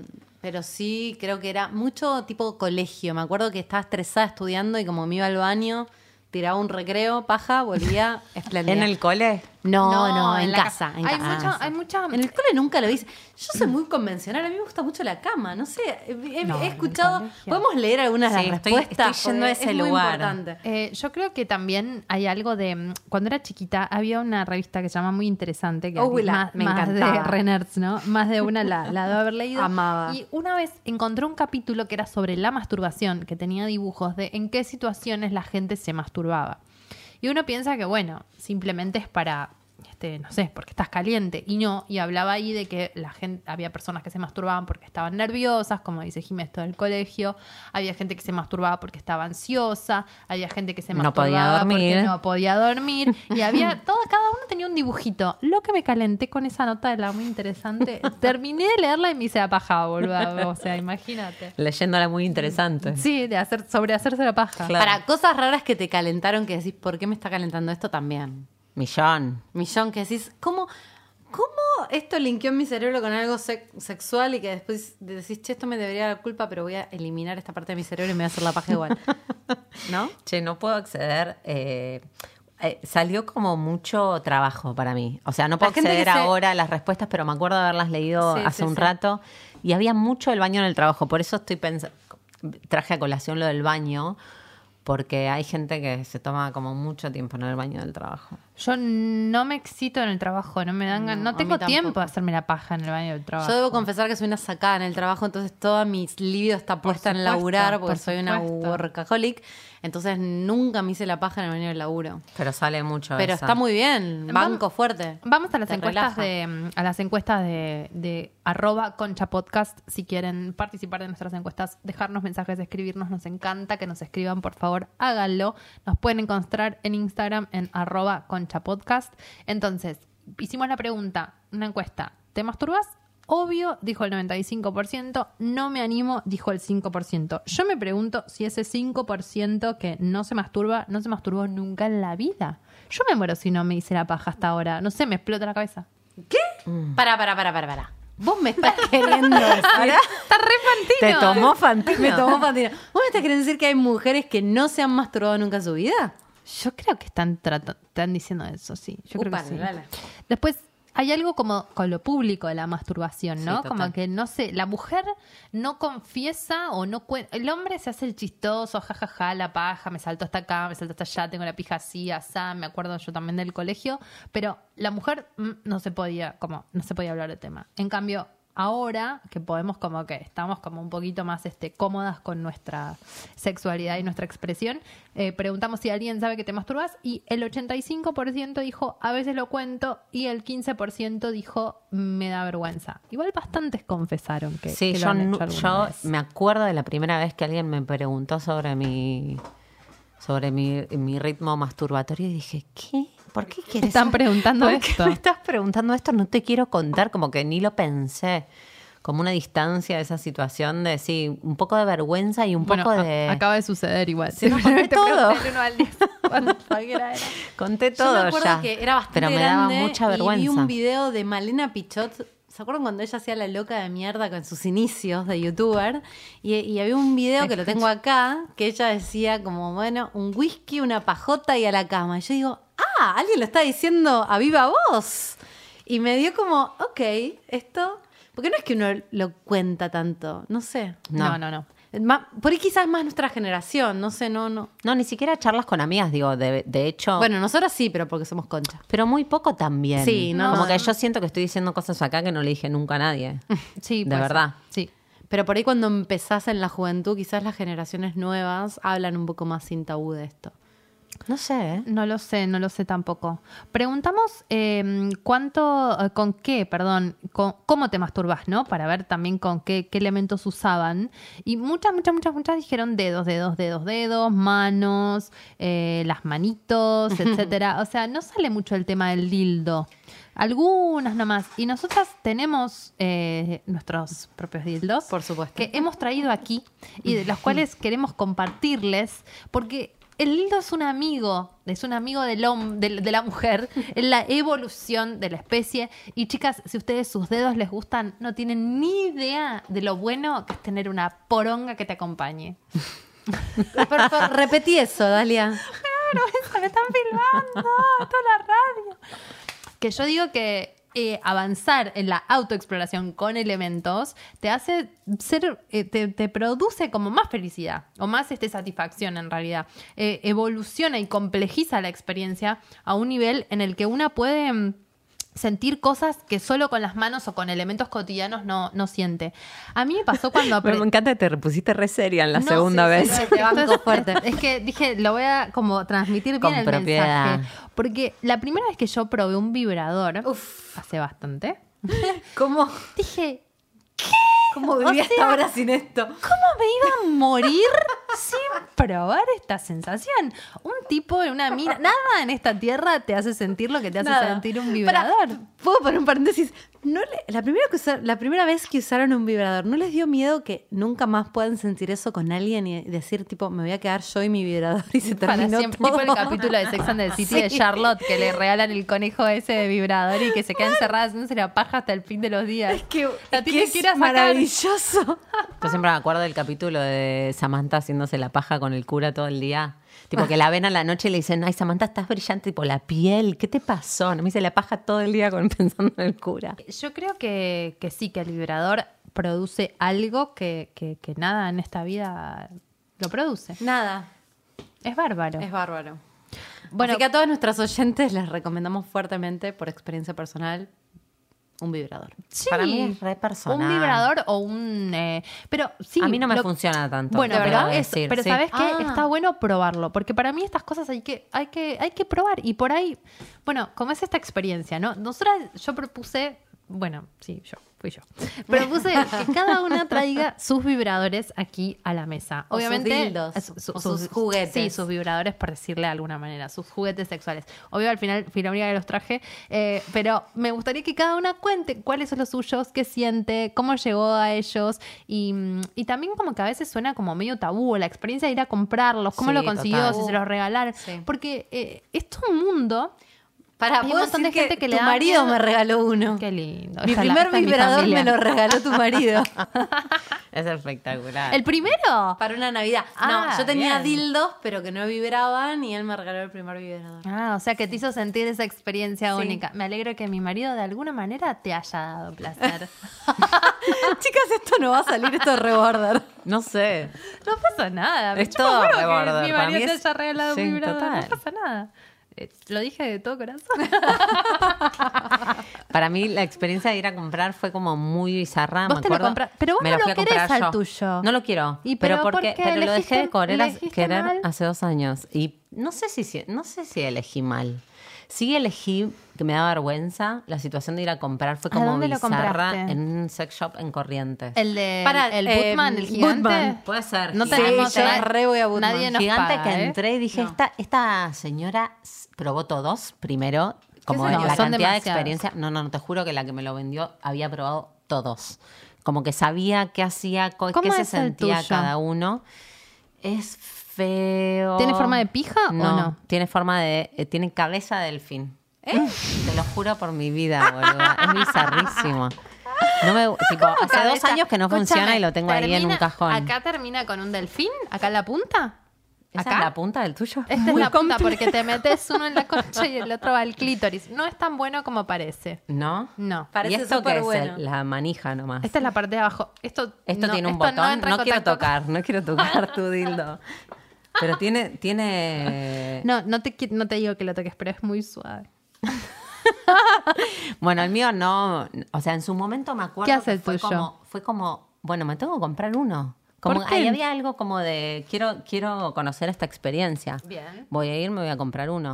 Pero sí creo que era mucho tipo colegio. Me acuerdo que estaba estresada estudiando y como me iba al baño, tiraba un recreo, paja, volvía espléndida. ¿En el cole? No, no, en, la casa. ca- En hay, casa. mucha, hay mucha. En el cole nunca lo hice. Yo soy muy convencional, a mí me gusta mucho la cama, no sé. He, he- No, he en el escuchado. colegio. ¿Podemos leer algunas de Sí, las estoy- respuestas? estoy yendo a Porque ese es muy lugar. importante. Eh, yo creo que también hay algo de. mm, Cuando era chiquita, había una revista que se llama Muy Interesante, que Uy, la- más, me más de encantaba. Renerds, ¿no? Más de una la, la debo haber leído. Amaba. Y una vez encontré un capítulo que era sobre la masturbación, que tenía dibujos de en qué situaciones la gente se masturbaba. Y uno piensa que, bueno, simplemente es para. Este, no sé, porque estás caliente. Y no, y hablaba ahí de que la gente, había personas que se masturbaban porque estaban nerviosas, como dice Jiménez, todo el colegio. Había gente que se masturbaba porque estaba ansiosa. Había gente que se No masturbaba podía dormir. porque no podía dormir. Y había, todo, cada uno tenía un dibujito. Lo que me calenté con esa nota de la muy interesante. Terminé de leerla y me hice la paja, boludo. O sea, imagínate. Leyéndola muy interesante. Sí, de hacer, sobre hacerse la paja. Claro. Para cosas raras que te calentaron, que decís, ¿por qué me está calentando esto también? Millón. Millón, que decís, ¿cómo, cómo esto linkeó en mi cerebro con algo sex- sexual y que después decís, che, esto me debería dar culpa, pero voy a eliminar esta parte de mi cerebro y me voy a hacer la paja igual? ¿No? Che, no puedo acceder. eh, eh, salió como mucho trabajo para mí. O sea, no puedo La acceder se- ahora a las respuestas, pero me acuerdo de haberlas leído Sí, hace sí, un sí. rato. Y había mucho del baño en el trabajo. Por eso estoy pensando. Traje a colación lo del baño. Porque hay gente que se toma como mucho tiempo en el baño del trabajo. Yo no me excito en el trabajo, no me dan No, no tengo tiempo de hacerme la paja en el baño del trabajo. Yo debo confesar que soy una sacada en el trabajo, entonces toda mi libido está puesta en laburar porque por soy una workaholic. Entonces nunca me hice la paja en el baño del laburo. Pero sale mucho Pero está muy bien, banco fuerte. Vamos a las Te encuestas relaja. de mm, a las encuestas de, de arroba concha podcast. Si quieren participar de nuestras encuestas, dejarnos mensajes, escribirnos, nos encanta que nos escriban, por favor, háganlo. Nos pueden encontrar en Instagram en arroba concha podcast. Entonces, hicimos la pregunta, una encuesta, ¿te masturbas? Obvio, dijo el 95%, no me animo, dijo el 5%. Yo me pregunto si ese 5% que no se masturba, no se masturbó nunca en la vida. Yo me muero si no me hice la paja hasta ahora. No sé, me explota la cabeza. ¿Qué? Para, para, para, para, para. Vos me estás queriendo decir. Está re ¿Te fantino. tomó Fantino? me tomó Fantino. ¿Vos me estás queriendo decir que hay mujeres que no se han masturbado nunca en su vida? Yo creo que están, están diciendo eso, sí. Yo creo que sí. dale. Después hay algo como con lo público de la masturbación, ¿no? como que no sé, la mujer no confiesa o no cuenta. El hombre se hace el chistoso, jajaja, la paja, me saltó hasta acá, me saltó hasta allá, tengo la pija así, asá, me acuerdo yo también del colegio. Pero la mujer mm, no se podía, como, no se podía hablar del tema. En cambio, ahora que podemos como que estamos como un poquito más este, cómodas con nuestra sexualidad y nuestra expresión, eh, preguntamos si alguien sabe que te masturbas y el 85% dijo a veces lo cuento y el 15% dijo me da vergüenza. Igual bastantes confesaron que, Sí, que lo yo, han nu- hecho alguna yo vez. me acuerdo de la primera vez que alguien me preguntó sobre mi sobre mi, mi ritmo masturbatorio y dije, ¿qué? ¿Por qué quieres están saber? preguntando ¿Por qué esto? me estás preguntando esto? No te quiero contar, como que ni lo pensé. Como una distancia de esa situación de, sí, un poco de vergüenza y un Bueno, poco a- de... acaba de suceder igual. Sí, conté Te todo. al era. Conté Yo todo me acuerdo ya. que era bastante pero me grande daba mucha y vergüenza. vi un video de Malena Pichot. ¿Se acuerdan cuando ella hacía la loca de mierda con sus inicios de youtuber? Y, y había un video que lo tengo acá, que ella decía como, bueno, un whisky, una pajota y a la cama. Y yo digo, ah, alguien lo está diciendo a viva voz. Y me dio como, ok, esto... Porque no es que uno lo cuenta tanto, no sé. No, No. no, no. Por ahí quizás más nuestra generación, no sé, no, no. No, ni siquiera charlas con amigas, digo, de, de hecho. Bueno, nosotros sí, pero porque somos concha. pero muy poco también. Sí, no, Como no. que yo siento que estoy diciendo cosas acá que no le dije nunca a nadie. Sí, De verdad. Sí. Pero por ahí cuando empezás en la juventud, quizás las generaciones nuevas hablan un poco más sin tabú de esto. No sé, ¿eh? No lo sé, no lo sé tampoco. Preguntamos eh, cuánto, eh, con qué, perdón, con- cómo te masturbas, ¿no? Para ver también con qué, qué elementos usaban. Y muchas, muchas, muchas, muchas dijeron dedos, dedos, dedos, dedos, manos, eh, las manitos, etcétera. O sea, no sale mucho el tema del dildo. Algunas nomás. Y nosotras tenemos eh, nuestros propios dildos. Por supuesto. Que hemos traído aquí y de los cuales queremos compartirles. Porque el dildo es un amigo, es un amigo del de, la mujer, es la evolución de la especie. Y chicas, si ustedes sus dedos les gustan, no tienen ni idea de lo bueno que es tener una poronga que te acompañe. Por favor, repetí eso, Dalia. Claro, eso me están filmando, toda la radio. Que yo digo que eh, avanzar en la autoexploración con elementos te hace ser, eh, te, produce como más felicidad o más este, satisfacción en realidad. Eh, evoluciona y complejiza la experiencia a un nivel en el que una puede mm, sentir cosas que solo con las manos o con elementos cotidianos no, no siente. A mí me pasó cuando... Pero me encanta que te repusiste re seria en la no, segunda sí, vez. sí, Te banco fuerte. Es que dije, lo voy a como transmitir bien Con el propiedad. mensaje. Porque la primera vez que yo probé un vibrador, hace bastante, ¿Cómo, dije, cómo O viví sea, hasta ahora sin esto? ¿cómo me iba a morir sin probar esta sensación? Un tipo en una mina, nada en esta tierra te hace sentir lo que te hace Nada. sentir un vibrador. Puedo poner un paréntesis. No le- la, primera que usar- la primera vez que usaron un vibrador, ¿no les dio miedo que nunca más puedan sentir eso con alguien y decir, tipo, me voy a quedar yo y mi vibrador y se Para terminó siempre, todo? tipo el capítulo de Sex and the City de Sí. Charlotte, que le regalan el conejo ese de vibrador y que se queda encerrada haciéndose la paja hasta el fin de los días. Que, La es que es sacar. maravilloso. Yo siempre me acuerdo del capítulo de Samantha haciéndose la paja con el cura todo el día. Tipo que la ven a la noche y le dicen, ay, Samantha, estás brillante, tipo la piel, ¿qué te pasó? No me hice la paja todo el día con, pensando en el cura. Yo creo que, que sí, que el vibrador produce algo que, que- que nada en esta vida lo produce. Nada, Es bárbaro. es bárbaro. Bueno, Así que a todos nuestros oyentes les recomendamos fuertemente, por experiencia personal, un vibrador. sí, Para mí es re personal. Un vibrador o un... eh, pero sí. A mí no me lo- funciona tanto. Bueno, pero, es- decir, pero sí. ¿sabes qué? Ah. Está bueno probarlo, porque para mí estas cosas hay que, hay que, hay que probar. Y por ahí, bueno, como es esta experiencia, ¿no? Nosotras, yo propuse, bueno, sí, yo, fui yo. Propuse que cada una traiga sus vibradores aquí a la mesa. O sus Obviamente. dildos, su- o sus juguetes. Sí, sus vibradores, por decirle de alguna manera, sus juguetes sexuales. Obvio, al final, fui la única que los traje, eh, pero me gustaría que cada una cuente cuáles son los suyos, qué siente, cómo llegó a ellos y, y también como que a veces suena como medio tabú la experiencia de ir a comprarlos, cómo Sí, lo consiguió, total. si se los regalaron, Sí. porque eh, esto es un mundo. Para Hay un montón de gente que le tu da marido miedo. me regaló uno. Qué lindo. Mi es primer es mi vibrador me lo regaló tu marido. Es espectacular. ¿El primero? Para una Navidad. Ah, no, yo tenía bien. dildos, pero que no vibraban y él me regaló el primer vibrador. Ah, o sea que te hizo sentir esa experiencia Sí. única. Me alegro que mi marido de alguna manera te haya dado placer. Chicas, esto no va a salir, esto es reborder. No sé. No pasa nada. Es todo reborder. Mi Para marido mí te es- haya regalado sí, un vibrador. total. No pasa nada. Eh, lo dije de todo corazón. Para mí la experiencia de ir a comprar fue como muy bizarra. Vos me te lo acuerdo. compras- pero vos Me no lo lo querés al yo. tuyo. No lo quiero. ¿Y pero pero por porque pero lo dejé de ¿Elegiste- querer, elegiste mal? hace dos años y no sé si- no sé si elegí mal. Sí elegí que me da vergüenza. La situación de ir a comprar fue ¿A como dónde lo bizarra compraste? en un sex shop en Corrientes. El de Para, el eh, Bootman, el gigante. Bootman. Puede ser. No gigante. tenemos Sí, yo re voy a Bootman. Nadie nos gigante paga, que ¿eh? entré y dije, No. esta, esta señora s- probó todos primero, como la cantidad de demasiados. experiencia. No, no, no, te juro que la que me lo vendió había probado todos. Como que sabía qué hacía, co- ¿Cómo qué se es el sentía tuyo? cada uno. Es feo. ¿Tiene forma de pija o no? Tiene forma de. eh, tiene cabeza de delfín. Te lo juro por mi vida, boludo. Es bizarrísimo. No me, tipo, hace dos años que no funciona y lo tengo ahí en un termina- cajón. ¿Acá termina con un delfín? ¿Acá en la punta? ¿Esa acá. es la punta del tuyo? Esta es la punta porque te metes uno en la concha y el otro va al clítoris. No es tan bueno como parece. ¿No? No. Parece ¿Y esto súper qué es? bueno. La manija nomás. Esta es la parte de abajo. Esto, Esto no, tiene un esto botón. No, en quiero tocar, no quiero tocar tu dildo. Pero tiene, tiene. No, no te, no te digo que lo toques, pero es muy suave. Bueno, el mío no. O sea, en su momento me acuerdo. ¿Qué hace que el fue tuyo? Como, fue como, bueno, me tengo que comprar uno. Como ¿Por qué? ahí había algo como de quiero, quiero conocer esta experiencia. Bien. Voy a ir, me voy a comprar uno.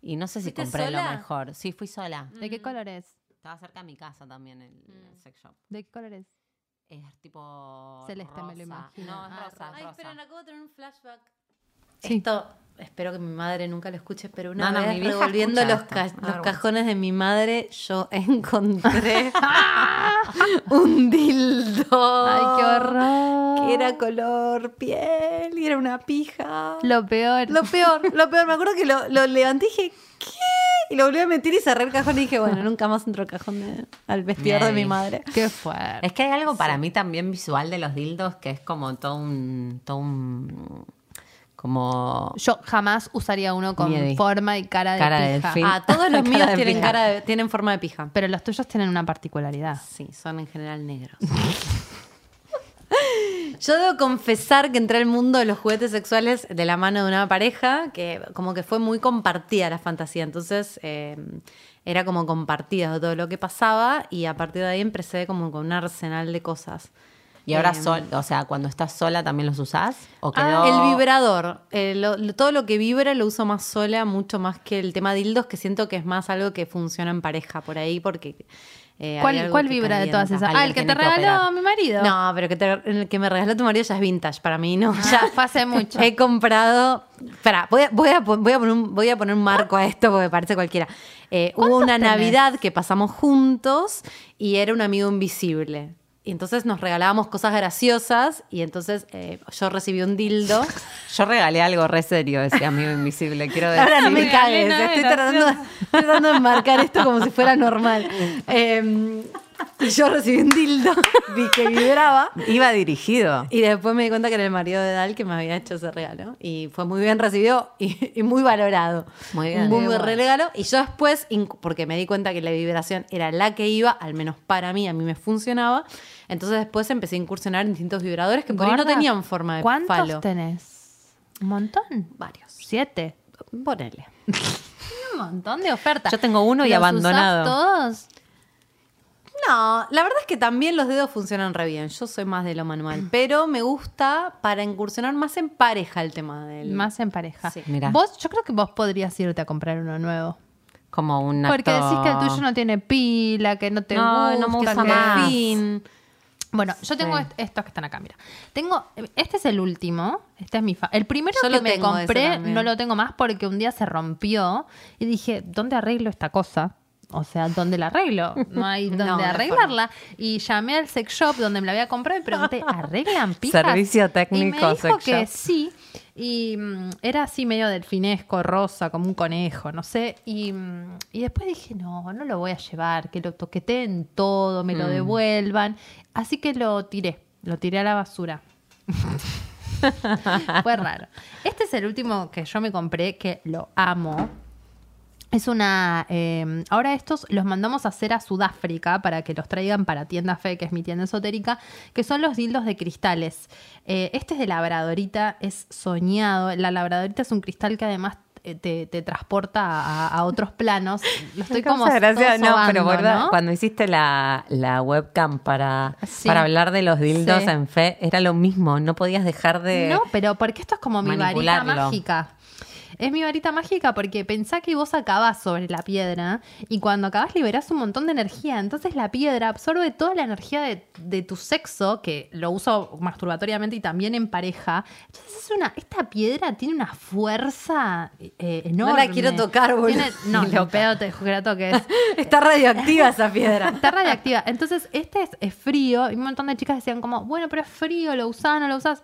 Y no sé si ¿Fuiste compré lo mejor. Sí, fui sola. ¿De qué color es? Estaba cerca de mi casa también el, el sex shop. ¿De qué color es? Es tipo. Celeste, me lo imagino. No, es Ah, rosa. Ay, rosa. esperen, acabo de tener un flashback. Sí. Esto, espero que mi madre nunca lo escuche, pero una No, no, vez vieja revolviendo los, ca- los cajones de mi madre, yo encontré un dildo. ¡Ay, qué horror! Que era color piel y era una pija. Lo peor. Lo peor, lo peor. Me acuerdo que lo, lo levanté y dije, ¿qué? Y lo volví a meter y cerré el cajón y dije, bueno, nunca más entro al cajón de- al vestidor de mi madre. Qué fuerte. Es que hay algo para mí también visual de los dildos que es como todo un. Todo un como. Yo jamás usaría uno con Miedi. forma y cara de Cara pija. Ah, todos los míos tienen pija. cara de- tienen forma de pija. Pero los tuyos tienen una particularidad. Sí, son en general negros. Yo debo confesar que entré al mundo de los juguetes sexuales de la mano de una pareja que como que fue muy compartida la fantasía. Entonces eh, era como compartida todo lo que pasaba y a partir de ahí empecé como con un arsenal de cosas. Y ahora, Em, sol, o sea, cuando estás sola también los usás. ¿O quedó... Ah, el vibrador. Eh, lo- lo- todo lo que vibra lo uso más sola, mucho más que el tema dildos, que siento que es más algo que funciona en pareja por ahí, porque. eh, ¿Cuál, vibra de todas esas? Ah, el que te que regaló mi marido. No, pero que te- el que me regaló tu marido ya es vintage para mí, ¿no? Ya fue hace mucho. He comprado. Espera, voy a, voy, a, voy, a poner un, voy a poner un marco a esto porque parece cualquiera. Eh, hubo ¿Cuántos una tenés? Navidad que pasamos juntos y era un amigo invisible. Y entonces nos regalábamos cosas graciosas y entonces eh, yo recibí un dildo. Yo regalé algo re serio ese amigo invisible, quiero decir. Ahora no me cagues, estoy tratando, tratando de enmarcar esto como si fuera normal. Eh, y yo recibí un dildo, vi que vibraba. Iba dirigido. Y después me di cuenta que era el marido de Dal que me había hecho ese regalo. Y fue muy bien recibido y, y muy valorado. Muy bien. Muy buen regalo. Y yo después, porque me di cuenta que la vibración era la que iba, al menos para mí, a mí me funcionaba. Entonces después empecé a incursionar en distintos vibradores que por ahí no tenían forma de ¿Cuántos falo. tenés? ¿Un montón? Varios. ¿Siete? Ponele. Un montón de ofertas. Yo tengo uno y ¿Los abandonado. todos? No, la verdad es que también los dedos funcionan re bien. Yo soy más de lo manual. Pero me gusta para incursionar más en pareja el tema del. Más en pareja. Sí. Mira. Vos, yo creo que vos podrías irte a comprar uno nuevo. Como un Porque acto- decís que el tuyo no tiene pila, que no te No, gusta. no me gusta que- más. Fin. Bueno, yo tengo Sí. est- estos que están acá, mira. Tengo, este es el último, este es mi fa- El primero Yo que me compré no lo tengo más porque un día se rompió y dije, ¿dónde arreglo esta cosa? O sea, ¿dónde la arreglo? No hay dónde no arreglarla. Y llamé al sex shop donde me la había comprado y pregunté, ¿arreglan pijas? Servicio técnico Y me dijo sex que shop. sí. Y mm, era así medio delfinesco, rosa, como un conejo, no sé. Y, mm, y después dije, no, no lo voy a llevar, que lo toqueteen todo, me Mm. lo devuelvan. Así que lo tiré, lo tiré a la basura. Fue raro. Este es el último que yo me compré, que lo amo. Es una. eh, ahora estos los mandamos a hacer a Sudáfrica para que los traigan para Tienda Fe, que es mi tienda esotérica, que son los dildos de cristales. Eh, este es de labradorita, es soñado. La labradorita es un cristal que además eh, te, te transporta a, a otros planos. Lo estoy como. gracia, no, pero sobando, verdad, ¿no? cuando hiciste la, la webcam para, Sí. para hablar de los dildos Sí. en fe, era lo mismo, no podías dejar de... No, pero porque esto es como mi varita mágica. Es mi varita mágica porque pensá que vos acabás sobre la piedra y cuando acabás liberás un montón de energía. Entonces la piedra absorbe toda la energía de, de tu sexo, que lo uso masturbatoriamente y también en pareja. Entonces es una, esta piedra tiene una fuerza eh, enorme. la quiero tocar, boludo. No, lo pedo te que la toques. Está radioactiva esa piedra. Está radiactiva. Entonces, este es, es frío. Y un montón de chicas decían como, bueno, pero es frío, lo usás, no lo usás.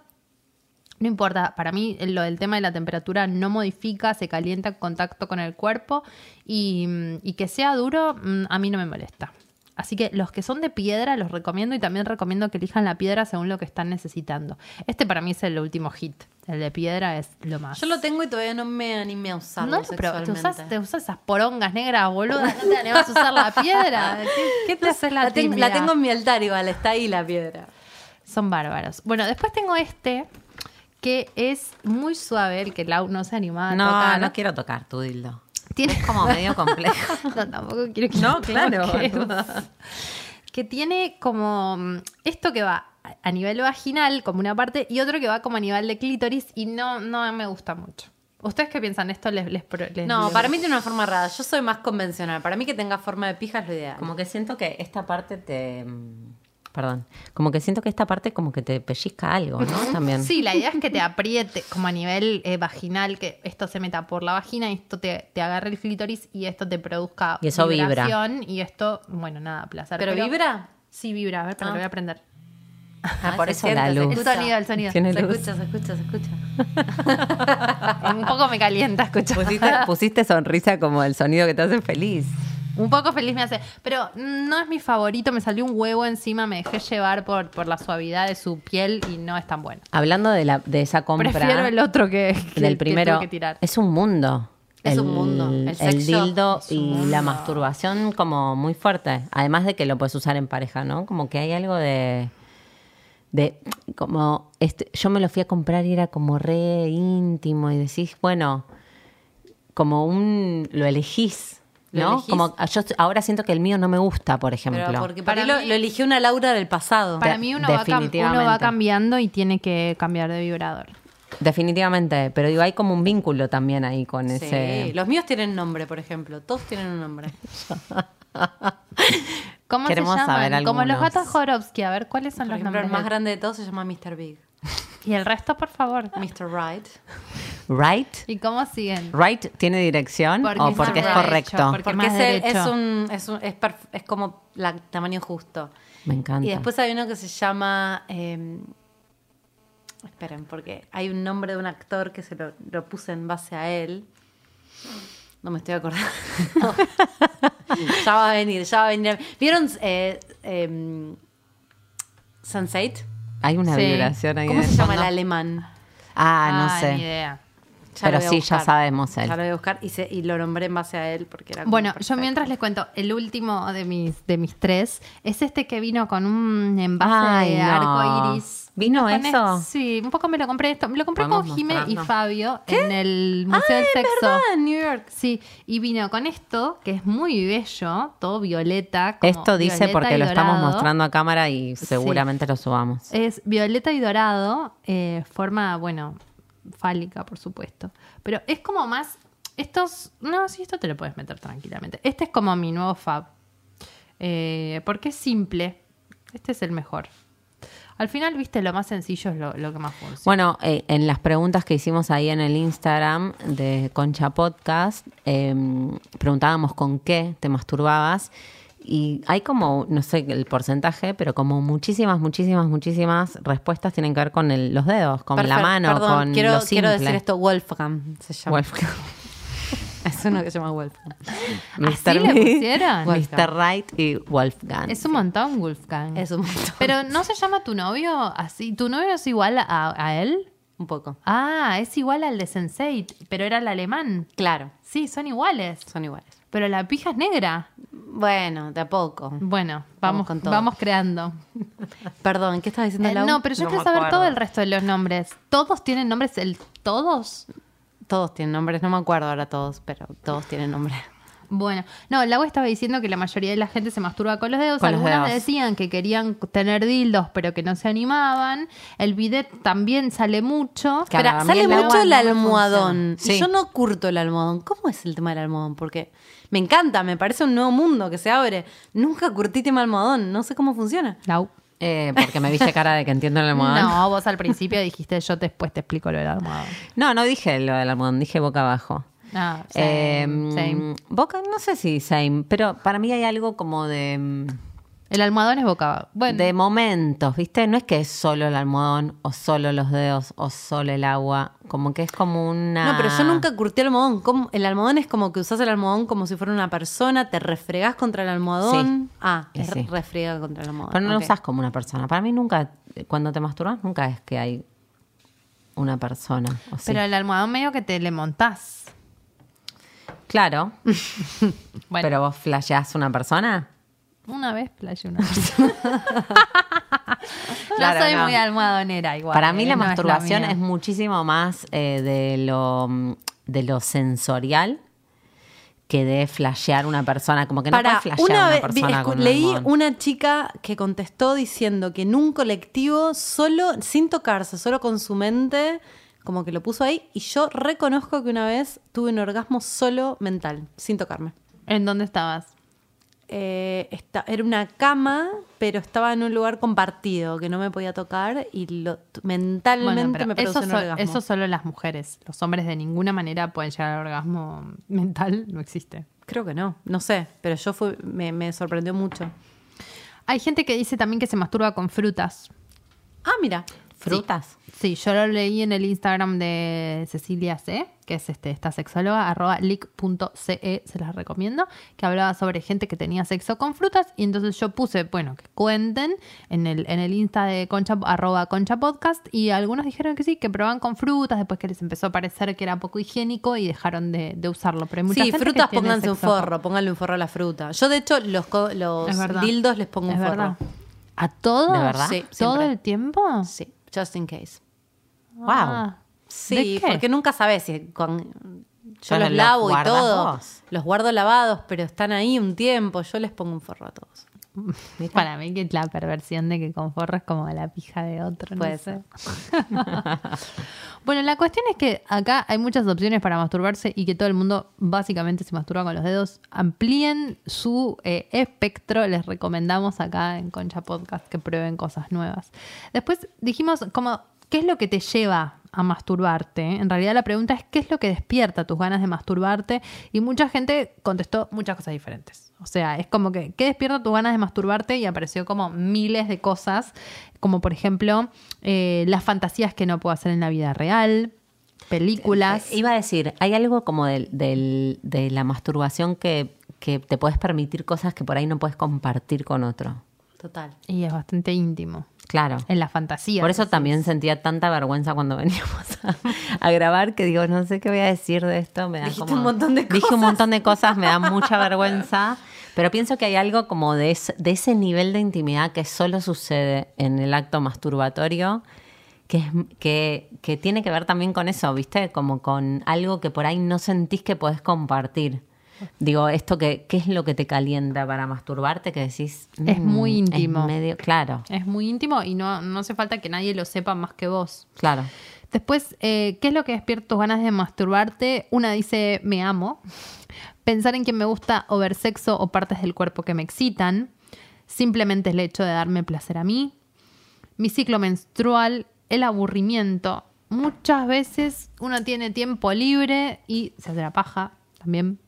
No importa, para mí lo del tema de la temperatura no modifica, se calienta en contacto con el cuerpo y, y que sea duro, mm, a mí no me molesta. Así que los que son de piedra los recomiendo y también recomiendo que elijan la piedra según lo que están necesitando. Este para mí es el último hit. El de piedra es lo más. Yo lo tengo y todavía no me animé a usarlo No, pero te usas, te usas esas porongas negras, boluda. No te animás a usar la piedra. ¿Qué, qué te haces la, la, tengo, la tengo en mi altar igual, está ahí la piedra. Son bárbaros. Bueno, después tengo este que es muy suave, el que Lau no se animaba a No, tocar. no quiero tocar tu dildo. Tiene Es como medio complejo. No, tampoco quiero que No, claro. Que tiene como mm, esto que va a nivel vaginal, como una parte, y otro que va como a nivel de clítoris, y no, no me gusta mucho. ¿Ustedes qué piensan? ¿Esto les, les, No, les- para mí tiene una forma rara. Yo soy más convencional. Para mí que tenga forma de pija es lo ideal. Como que siento que esta parte te... Perdón. Como que siento que esta parte como que te pellizca algo, ¿no? También. Sí, la idea es que te apriete como a nivel eh, vaginal, que esto se meta por la vagina y esto te, te agarre el clítoris y esto te produzca Y eso vibra. vibración y esto, bueno, nada, placer. ¿Pero vibra? Sí, vibra. A ver, pero Ah. lo voy a aprender. Ah, por se eso la luz. El escucha. sonido, el sonido. Tiene Se luz. escucha, se escucha, se escucha. Un poco me calienta escuchar. Pusiste, pusiste sonrisa como el sonido que te hace feliz. Un poco feliz me hace. Pero no es mi favorito. Me salió un huevo encima. Me dejé llevar por, por la suavidad de su piel y no es tan bueno. Hablando de, la, de esa compra Prefiero el otro que, que- del que primero, que tirar. es un mundo. Es un mundo. El El, dildo y mundo. la masturbación como muy fuerte. Además de que lo puedes usar en pareja, ¿no? Como que hay algo de... de como este, yo me lo fui a comprar y era como re íntimo y decís, bueno, como un... lo elegís, ¿Lo ¿no? elegís? Como yo ahora siento que el mío no me gusta, por ejemplo. Pero porque para, Para mí lo, eligió una Laura del pasado. Para mí uno va, uno va cambiando y tiene que cambiar de vibrador. Definitivamente, pero digo, hay como un vínculo también ahí con Sí, ese... los míos tienen nombre, por ejemplo. Todos tienen un nombre. ¿Cómo Queremos se llaman? saber Como los gatos Jorovsky. A ver, ¿cuáles son Por los ejemplo, nombres? el más de- grande de todos se llama Mr. Big. Y el resto, por favor. Mr. Right. Right? ¿Y cómo siguen? Right tiene dirección Porque o es porque es correcto. derecho, porque- Porque más es, es un, es, un- es, perf- es como la tamaño justo. Me encanta. Y después hay uno que se llama. eh, esperen, porque hay un nombre de un actor que se lo, lo puse en base a él. No me estoy acordando. ya va a venir, ya va a venir. ¿Vieron eh, eh, Sense8? Hay una Sí. vibración ahí ¿Cómo se llama el alemán? Ah, no Ni sé. idea. Ya Pero sí, ya sabemos él. Ya lo voy a buscar y, se- y lo nombré en base a él porque era Bueno, yo perfecto. mientras les cuento, el último de mis, de mis tres es este que vino con un envase Ay, de no. arco iris. ¿Vino eso? es- sí, un poco me lo compré esto. Me lo compré con Jime y. Fabio en el Museo del Sexo. ¿Verdad? En New York. Sí, y vino con esto, que es muy bello, todo violeta. como Esto dice violeta porque lo estamos mostrando a cámara y seguramente lo subamos. Es violeta y dorado, eh, forma, bueno, fálica, por supuesto. Pero es como más. Estos. No, sí, esto te lo puedes meter tranquilamente. Este es como mi nuevo fab. Eh, porque es simple. Este es el mejor. Al final, viste, lo más sencillo es lo, lo que más funciona. Bueno, eh, en las preguntas que hicimos ahí en el Instagram de Concha Podcast, eh, preguntábamos con qué te masturbabas. Y hay como, no sé el porcentaje, pero como muchísimas, muchísimas, muchísimas respuestas tienen que ver con el- los dedos, con la mano, perdón, con quiero, quiero decir esto, Wolfgang se llama. Wolfgang. Es uno que se llama Wolfgang. ¿Así le pusieron? Mr. Right y Wolfgang. es un montón, Wolfgang. Es un montón. Pero ¿no se llama tu novio así? ¿Tu novio es igual a, a él? Un poco. Ah, es igual al de Sensei, pero era el alemán. Claro, Sí, son iguales. son iguales. Pero la pija es negra. Bueno, de a poco. Bueno, Vamos vamos, con todo. vamos creando. Perdón, ¿qué estabas diciendo, Eh, Lau? no, pero yo No quiero saber todo el resto de los nombres. ¿Todos tienen nombres? ¿El todos? Todos tienen nombres, no me acuerdo ahora todos, pero todos tienen nombre. Bueno, no, Lau estaba diciendo que la mayoría de la gente se masturba con los dedos. Con los Algunas dedos. decían que querían tener dildos, pero que no se animaban. El bidet también sale mucho. Pero sale el agua mucho el no almohadón. funciona. Y Sí. yo no curto el almohadón. ¿Cómo es el tema del almohadón? Porque me encanta, me parece un nuevo mundo que se abre. Nunca curtí tema almohadón, no sé cómo funciona. Lau. Eh, porque me viste cara de que entiendo el almohadón. No, vos al principio dijiste yo después te explico lo del almohadón. No, no dije lo del almohadón, dije boca abajo. Ah, same, Eh, same. Boca, no sé si same, pero para mí hay algo como de... El almohadón es boca. Bueno, de momentos, ¿viste? No es que es solo el almohadón o solo los dedos o solo el agua, como que es como una... No, pero yo nunca curtí el almohadón. ¿Cómo? El almohadón es como que usás el almohadón como si fuera una persona, te refregás contra el almohadón. Sí. Ah, es sí. refriega contra el almohadón. Pero no lo usás como una persona. Para mí nunca, cuando te masturbas, nunca es que hay una persona. ¿o sí? pero el almohadón medio que te le montás. Claro, Bueno, pero vos flasheás una persona. Una vez playé una vez. Yo soy no. muy almohadonera igual. Para mí eh, la no es masturbación es, muchísimo más eh, de, lo, mm, de lo sensorial que de flashear una persona. Como que no Para, puedes flashear una una vez vi- persona escu- con un leí una chica que contestó diciendo que en un colectivo, solo, sin tocarse, solo con su mente, como que lo puso ahí, y yo reconozco que una vez tuve un orgasmo solo mental, sin tocarme. ¿En dónde estabas? Eh, esta- era una cama, pero estaba en un lugar compartido, que no me podía tocar, y lo, mentalmente Bueno, me produjo un so- orgasmo. eso solo las mujeres. Los hombres de ninguna manera pueden llegar al orgasmo mental. No existe. Creo que no, no sé, pero yo me, me sorprendió mucho. Hay gente que dice también que se masturba con frutas. Ah, mira. ¿Frutas? Sí, yo lo leí en el Instagram de Cecilia C, que es este, esta sexóloga, arroba leak.ce, se las recomiendo, que hablaba sobre gente que tenía sexo con frutas. Y entonces yo puse, bueno, que cuenten en el, en el Insta de Concha, arroba Concha Podcast. Y algunos dijeron que sí, que probaban con frutas, después que les empezó a parecer que era poco higiénico y dejaron de, de usarlo. Pero hay mucha Sí, gente frutas que pónganse un forro, pónganle un forro a la fruta. Yo, de hecho, los, co- los dildos les pongo un Es forro. verdad. ¿A todos? ¿De verdad? Sí, ¿Todo siempre. el tiempo? Sí, just in case. Wow. Ah. Sí, porque nunca sabes si con... Yo los lavo y todo. vos. Los guardo lavados, pero están ahí un tiempo. Yo les pongo un forro a todos. Para mí que es la perversión de que con forro es como la pija de otro. no Puede sé. bueno, la cuestión es que acá hay muchas opciones para masturbarse y que todo el mundo básicamente se masturba con los dedos. Amplíen su eh, espectro. Les recomendamos acá en Concha Podcast que prueben cosas nuevas. Después dijimos como, ¿qué es lo que te lleva a masturbarte? En realidad la pregunta es, ¿qué es lo que despierta tus ganas de masturbarte? Y mucha gente contestó muchas cosas diferentes. O sea, es como que, ¿qué despierta tus ganas de masturbarte? Y apareció como miles de cosas, como por ejemplo, eh, las fantasías que no puedo hacer en la vida real, películas. Iba a decir, hay algo como del- de la masturbación que te puedes permitir cosas que por ahí no puedes compartir con otro. Total. Y es bastante íntimo. Claro. En la fantasía. Por eso también sentía tanta vergüenza cuando veníamos a, a grabar que digo, no sé qué voy a decir de esto. Me da Dijiste como- un montón de Dije cosas. un montón de cosas, me da mucha vergüenza. Pero pienso que hay algo como de, ese- de ese nivel de intimidad que solo sucede en el acto masturbatorio, que, es, que, que tiene que ver también con eso, ¿viste? Como con algo que por ahí no sentís que podés compartir. Digo, esto que, ¿qué es lo que te calienta para masturbarte? Que decís. Es "Mm, muy es íntimo. medio, claro, Es muy íntimo y no, no hace falta que nadie lo sepa más que vos. claro. Después, eh, ¿qué es lo que despierta tus ganas de masturbarte? Una dice, me amo. Pensar en quién me gusta o ver sexo o partes del cuerpo que me excitan. Simplemente el hecho de darme placer a mí. Mi ciclo menstrual, el aburrimiento. Muchas veces uno tiene tiempo libre y se hace la paja también.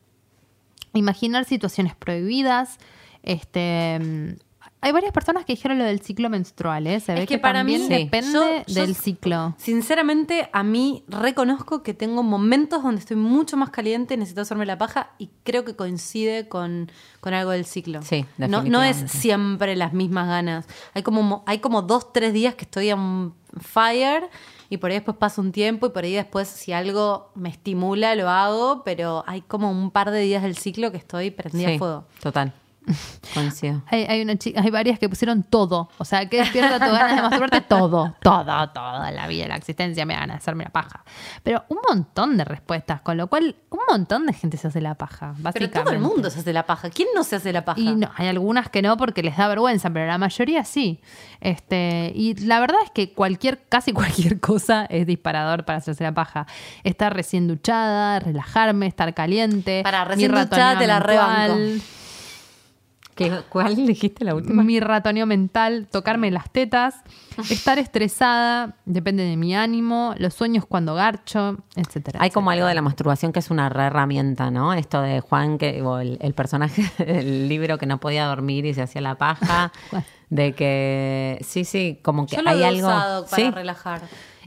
Imaginar situaciones prohibidas. Este, hay varias personas que dijeron lo del ciclo menstrual, ¿eh? Se ve Es que, que para también mí- depende yo- yo- del ciclo. Sinceramente, a mí reconozco que tengo momentos donde estoy mucho más caliente, necesito hacerme la paja y creo que coincide con, con algo del ciclo. Sí, no, no es siempre las mismas ganas. Hay como, mo- hay como dos, tres días que estoy on fire y por ahí después pasa un tiempo y por ahí después si algo me estimula lo hago, pero hay como un par de días del ciclo que estoy prendida a Sí, fuego. total. Coincido. Hay, hay, una chica, hay varias que pusieron todo. O sea, que despierta tus ganas de masturbarte todo. Todo, toda la vida, la existencia me gana de hacerme la paja. Pero un montón de respuestas, con lo cual un montón de gente se hace la paja. Pero todo el mundo se hace la paja. ¿Quién no se hace la paja? Y no, hay algunas que no porque les da vergüenza, pero la mayoría sí. Este, y la verdad es que cualquier, casi cualquier cosa es disparador para hacerse la paja. Estar recién duchada, relajarme, estar caliente. Para recién duchada te la rebanco. ¿Qué- ¿Cuál dijiste la última? mi ratoneo mental, tocarme las tetas, estar estresada, depende de mi ánimo, los sueños cuando garcho, etcétera. Hay como algo de la masturbación que es una re herramienta, ¿no? Esto de Juan, que, o el, el personaje del libro que no podía dormir y se hacía la paja. de que, sí, sí, como que Yo lo hay he algo. usado para sí, relajar.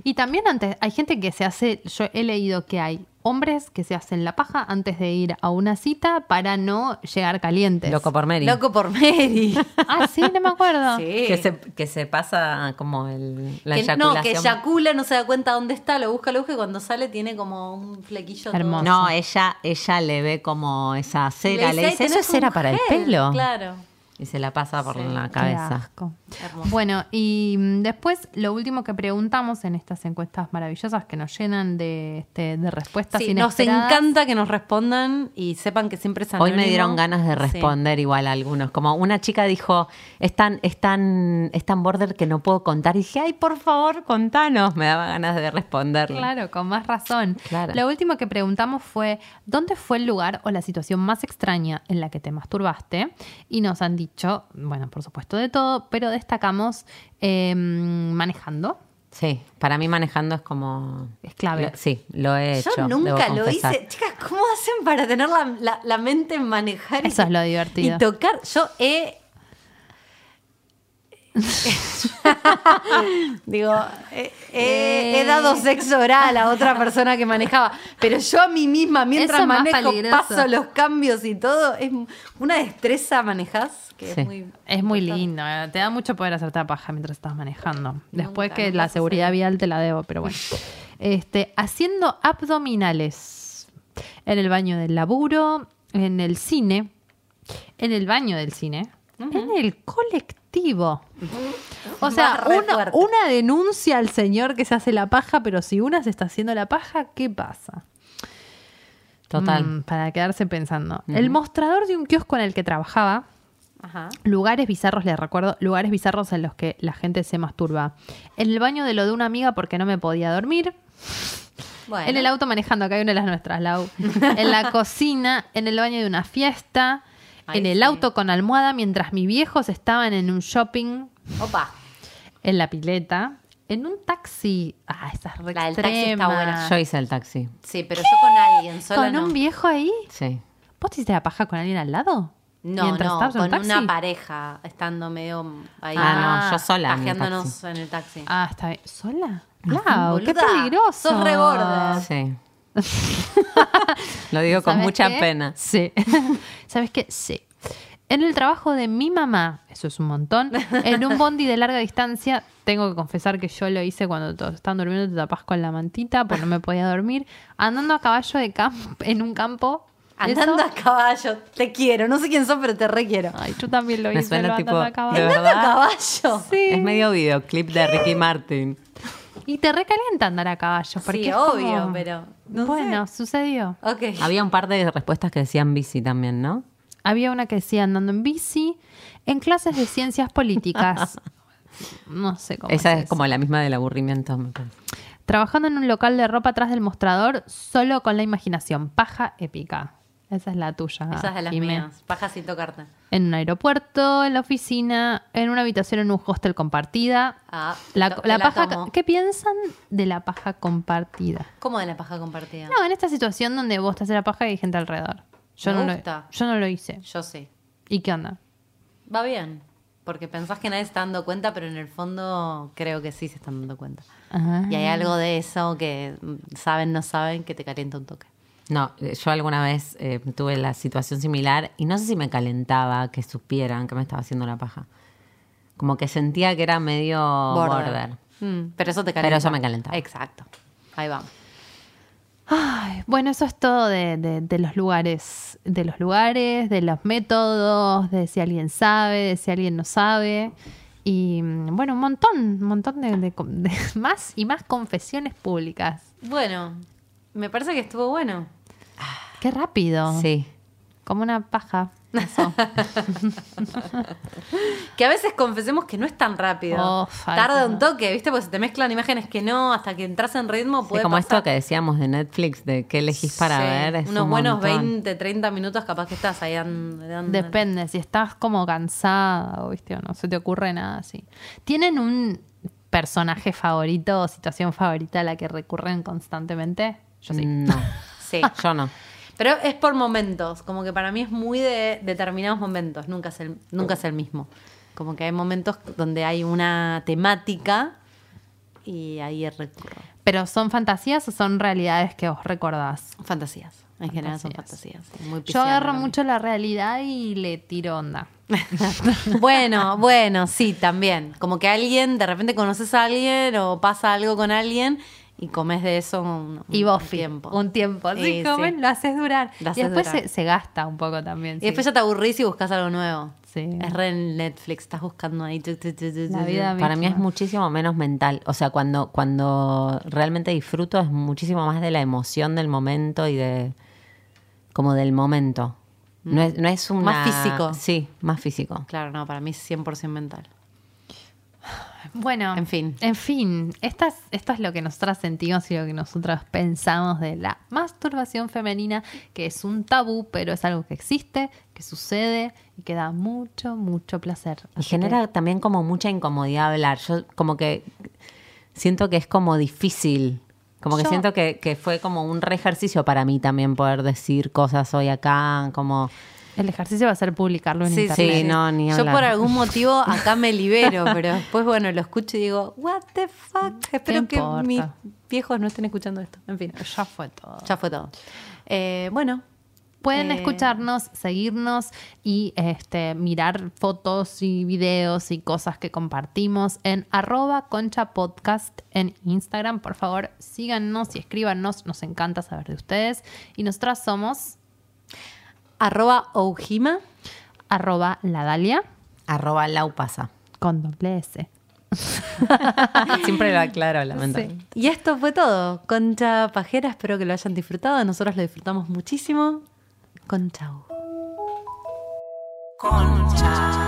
Y también antes, hay gente que se hace, yo he leído que hay hombres que se hacen la paja antes de ir a una cita para no llegar calientes. loco por Mary. Loco por Mary. Ah, sí, no me acuerdo. Sí. Que se, que se pasa como el, la Que- eyaculación. no, que eyacula, no se da cuenta dónde está, lo busca, lo busca y cuando sale tiene como un flequillo todo- Hermoso. No, ella, ella le ve como esa cera. Le "Ay, dice, ¿eso es cera para el gel". pelo? Claro. Y se la pasa por Sí. la cabeza. asco. Bueno, y mm, después lo último que preguntamos en estas encuestas maravillosas que nos llenan de, este, de respuestas Sí, nos encanta que nos respondan y sepan que siempre es Hoy me anónimo. dieron ganas de Sí. responder igual a algunos. Como una chica dijo, es tan, es tan, es tan border que no puedo contar. Y dije, ay, por favor, contanos. Me daba ganas de responderle. Claro, con más razón. Claro. Lo último que preguntamos fue, ¿dónde fue el lugar o la situación más extraña en la que te masturbaste? Y nos han dicho, bueno, por supuesto de todo, pero destacamos eh, manejando. Sí, para mí manejando es como... Es clave. Lo- sí, lo he hecho. Yo nunca lo hice. Chicas, ¿cómo hacen para tener la, la- la mente en manejar? y- Eso es lo divertido. Y tocar. Yo he. Digo, he, he- he dado sexo oral a otra persona que manejaba, pero yo a mí misma, mientras Eso manejo, paso los cambios y todo, es una destreza manejás que Sí. es muy... Es muy lindo, eh, te da mucho poder hacerte la paja mientras estás manejando. Después Nunca, que la seguridad vial te la debo, pero bueno. Este, haciendo abdominales en el baño del laburo, en el cine, en el baño del cine, en el colectivo. O sea, una, denuncia al señor que se hace la paja, pero si una se está haciendo la paja, ¿qué pasa? Total. Mm, para quedarse pensando. El mostrador de un kiosco en el que trabajaba Ajá. Lugares bizarros, les recuerdo, lugares bizarros en los que la gente se masturba. En el baño de lo de una amiga porque no me podía dormir. Bueno. En el auto manejando, acá hay una de las nuestras, Lau. en la cocina, en el baño de una fiesta. Ay, en el sí. auto con almohada mientras mis viejos estaban en un shopping. Opa. En la pileta. En un taxi. Ah, esa es re La del taxi está extrema. buena. Yo hice el taxi. Sí, pero yo con alguien, sola ¿Con no. un viejo ahí? Sí. ¿Vos te hiciste la paja con alguien al lado? No, Mientras no, estabas en con taxi? una pareja, estando medio ahí. Ah, no, yo sola en el Pajeándonos taxi. en el taxi. Ah, está bien. ¿Sola? Lau, qué Boluda, peligroso. sos re gorda. Sí. Lo digo con ¿Sabes mucha qué? pena. Sí. ¿Sabes qué? Sí. En el trabajo de mi mamá, eso es un montón, en un bondi de larga distancia, tengo que confesar que yo lo hice cuando todos estaban durmiendo, te tapas con la mantita, porque no me podía dormir, andando a caballo de campo, en un campo. Andando eso- a caballo, te quiero. No sé quién sos, pero te requiero. Ay, yo también lo Me hice, suena lo tipo, andando a de caballo. Andando a verdad. caballo. Sí. Es medio videoclip de Ricky Martin. Y te recalienta andar a caballo, porque Sí, es obvio, como- pero. no bueno, sé. sucedió. Había un par de respuestas que decían bici también, ¿no? Había una que decía andando en bici, en clases de ciencias políticas. No sé cómo Esa es como la misma del aburrimiento. me parece. Trabajando en un local de ropa atrás del mostrador, solo con la imaginación. Paja épica. Esa es la tuya. Esa es de las Jimé. mías. Paja sin tocarte. En un aeropuerto, en la oficina, en una habitación en un hostel compartida. Ah, La, la paja. ¿Qué piensan de la paja compartida? ¿Cómo de la paja compartida? No, en esta situación donde vos te haces la paja y hay gente alrededor. Yo, Me no gusta. Lo, yo no lo hice. Yo sí. ¿Y qué onda? Va bien. Porque pensás que nadie se está dando cuenta, pero en el fondo creo que sí se están dando cuenta. Ah. Y hay algo de eso que saben, no saben, que te calienta un toque. No, yo alguna vez eh, tuve la situación similar y no sé si me calentaba que supieran que me estaba haciendo la paja. Como que sentía que era medio border. Mm, pero eso te Pero calienta. eso me calentaba. Exacto. Ahí vamos. Ay, bueno, eso es todo de, de- de los lugares, de los lugares, de los métodos, de si alguien sabe, de si alguien no sabe. Y mm, bueno, un montón, un montón de, de- de más y más confesiones públicas. Bueno, me parece que estuvo bueno. Qué rápido. Sí. Como una paja. Eso. Que a veces confesemos que no es tan rápido. Oh. Tarda un toque, ¿viste? Porque se te mezclan imágenes que no, hasta que entras en ritmo Sí, puede como pasar. esto que decíamos de Netflix, de qué elegís para Sí, ver. es unos un buenos montón. 20, 30 minutos capaz que estás ahí dando- Depende, si estás como cansada viste o no se te ocurre nada así. ¿Tienen un personaje favorito o situación favorita a la que recurren constantemente? Yo sí. No, Sí. yo no. Pero es por momentos, como que para mí es muy de determinados momentos, nunca es el, nunca es el mismo. Como que hay momentos donde hay una temática y ahí recurro. ¿Pero son fantasías o son realidades que vos recordás? Fantasías, en general son Fantasías. Muy Yo agarro mucho la realidad y le tiro onda. Bueno, bueno, sí, también. Como que alguien, de repente conoces a alguien o pasa algo con alguien y comes de eso un, Y un tiempo. un tiempo. Sí, sí. lo haces durar. Lo y después durar. se, se gasta un poco también. Y después ya te aburrís y buscas algo nuevo. Sí. Es re en Netflix, estás buscando ahí. tu, tu, tu, tu, La tu, vida. Para mí es misma. muchísimo menos mental. O sea, cuando, cuando realmente disfruto es muchísimo más de la emoción del momento y de. como del momento. No es, no es una. Más físico. Sí, más físico. Claro, no, para mí es 100% mental. Bueno, En fin. En fin, esta es- esto es lo que nosotras sentimos y lo que nosotras pensamos de la masturbación femenina, que es un tabú, pero es algo que existe, que sucede y que da mucho, mucho placer. Y Así genera también como mucha incomodidad hablar. Yo como que siento que es como difícil. Como que Yo- siento que, que fue como un re ejercicio para mí también poder decir cosas hoy acá, como... el ejercicio va a ser publicarlo en Sí, internet. sí, no, ni Yo hablar. por algún motivo acá me libero, pero después, bueno, lo escucho y digo, what the fuck. Espero que mis viejos no estén escuchando esto. En fin, Ya fue todo. ya fue todo. Eh, bueno, Pueden Eh, escucharnos, seguirnos y este, mirar fotos y videos y cosas que compartimos en arroba concha podcast en Instagram. Por favor, síganos y escríbanos. Nos encanta saber de ustedes. Y nosotras somos arroba Oujima. arroba la Dalia Arroba laupasa. con doble S. Siempre lo aclaro, lamentablemente. Y esto fue todo. Concha Pajera, espero que lo hayan disfrutado. Nosotros lo disfrutamos muchísimo. Con chau. Concha.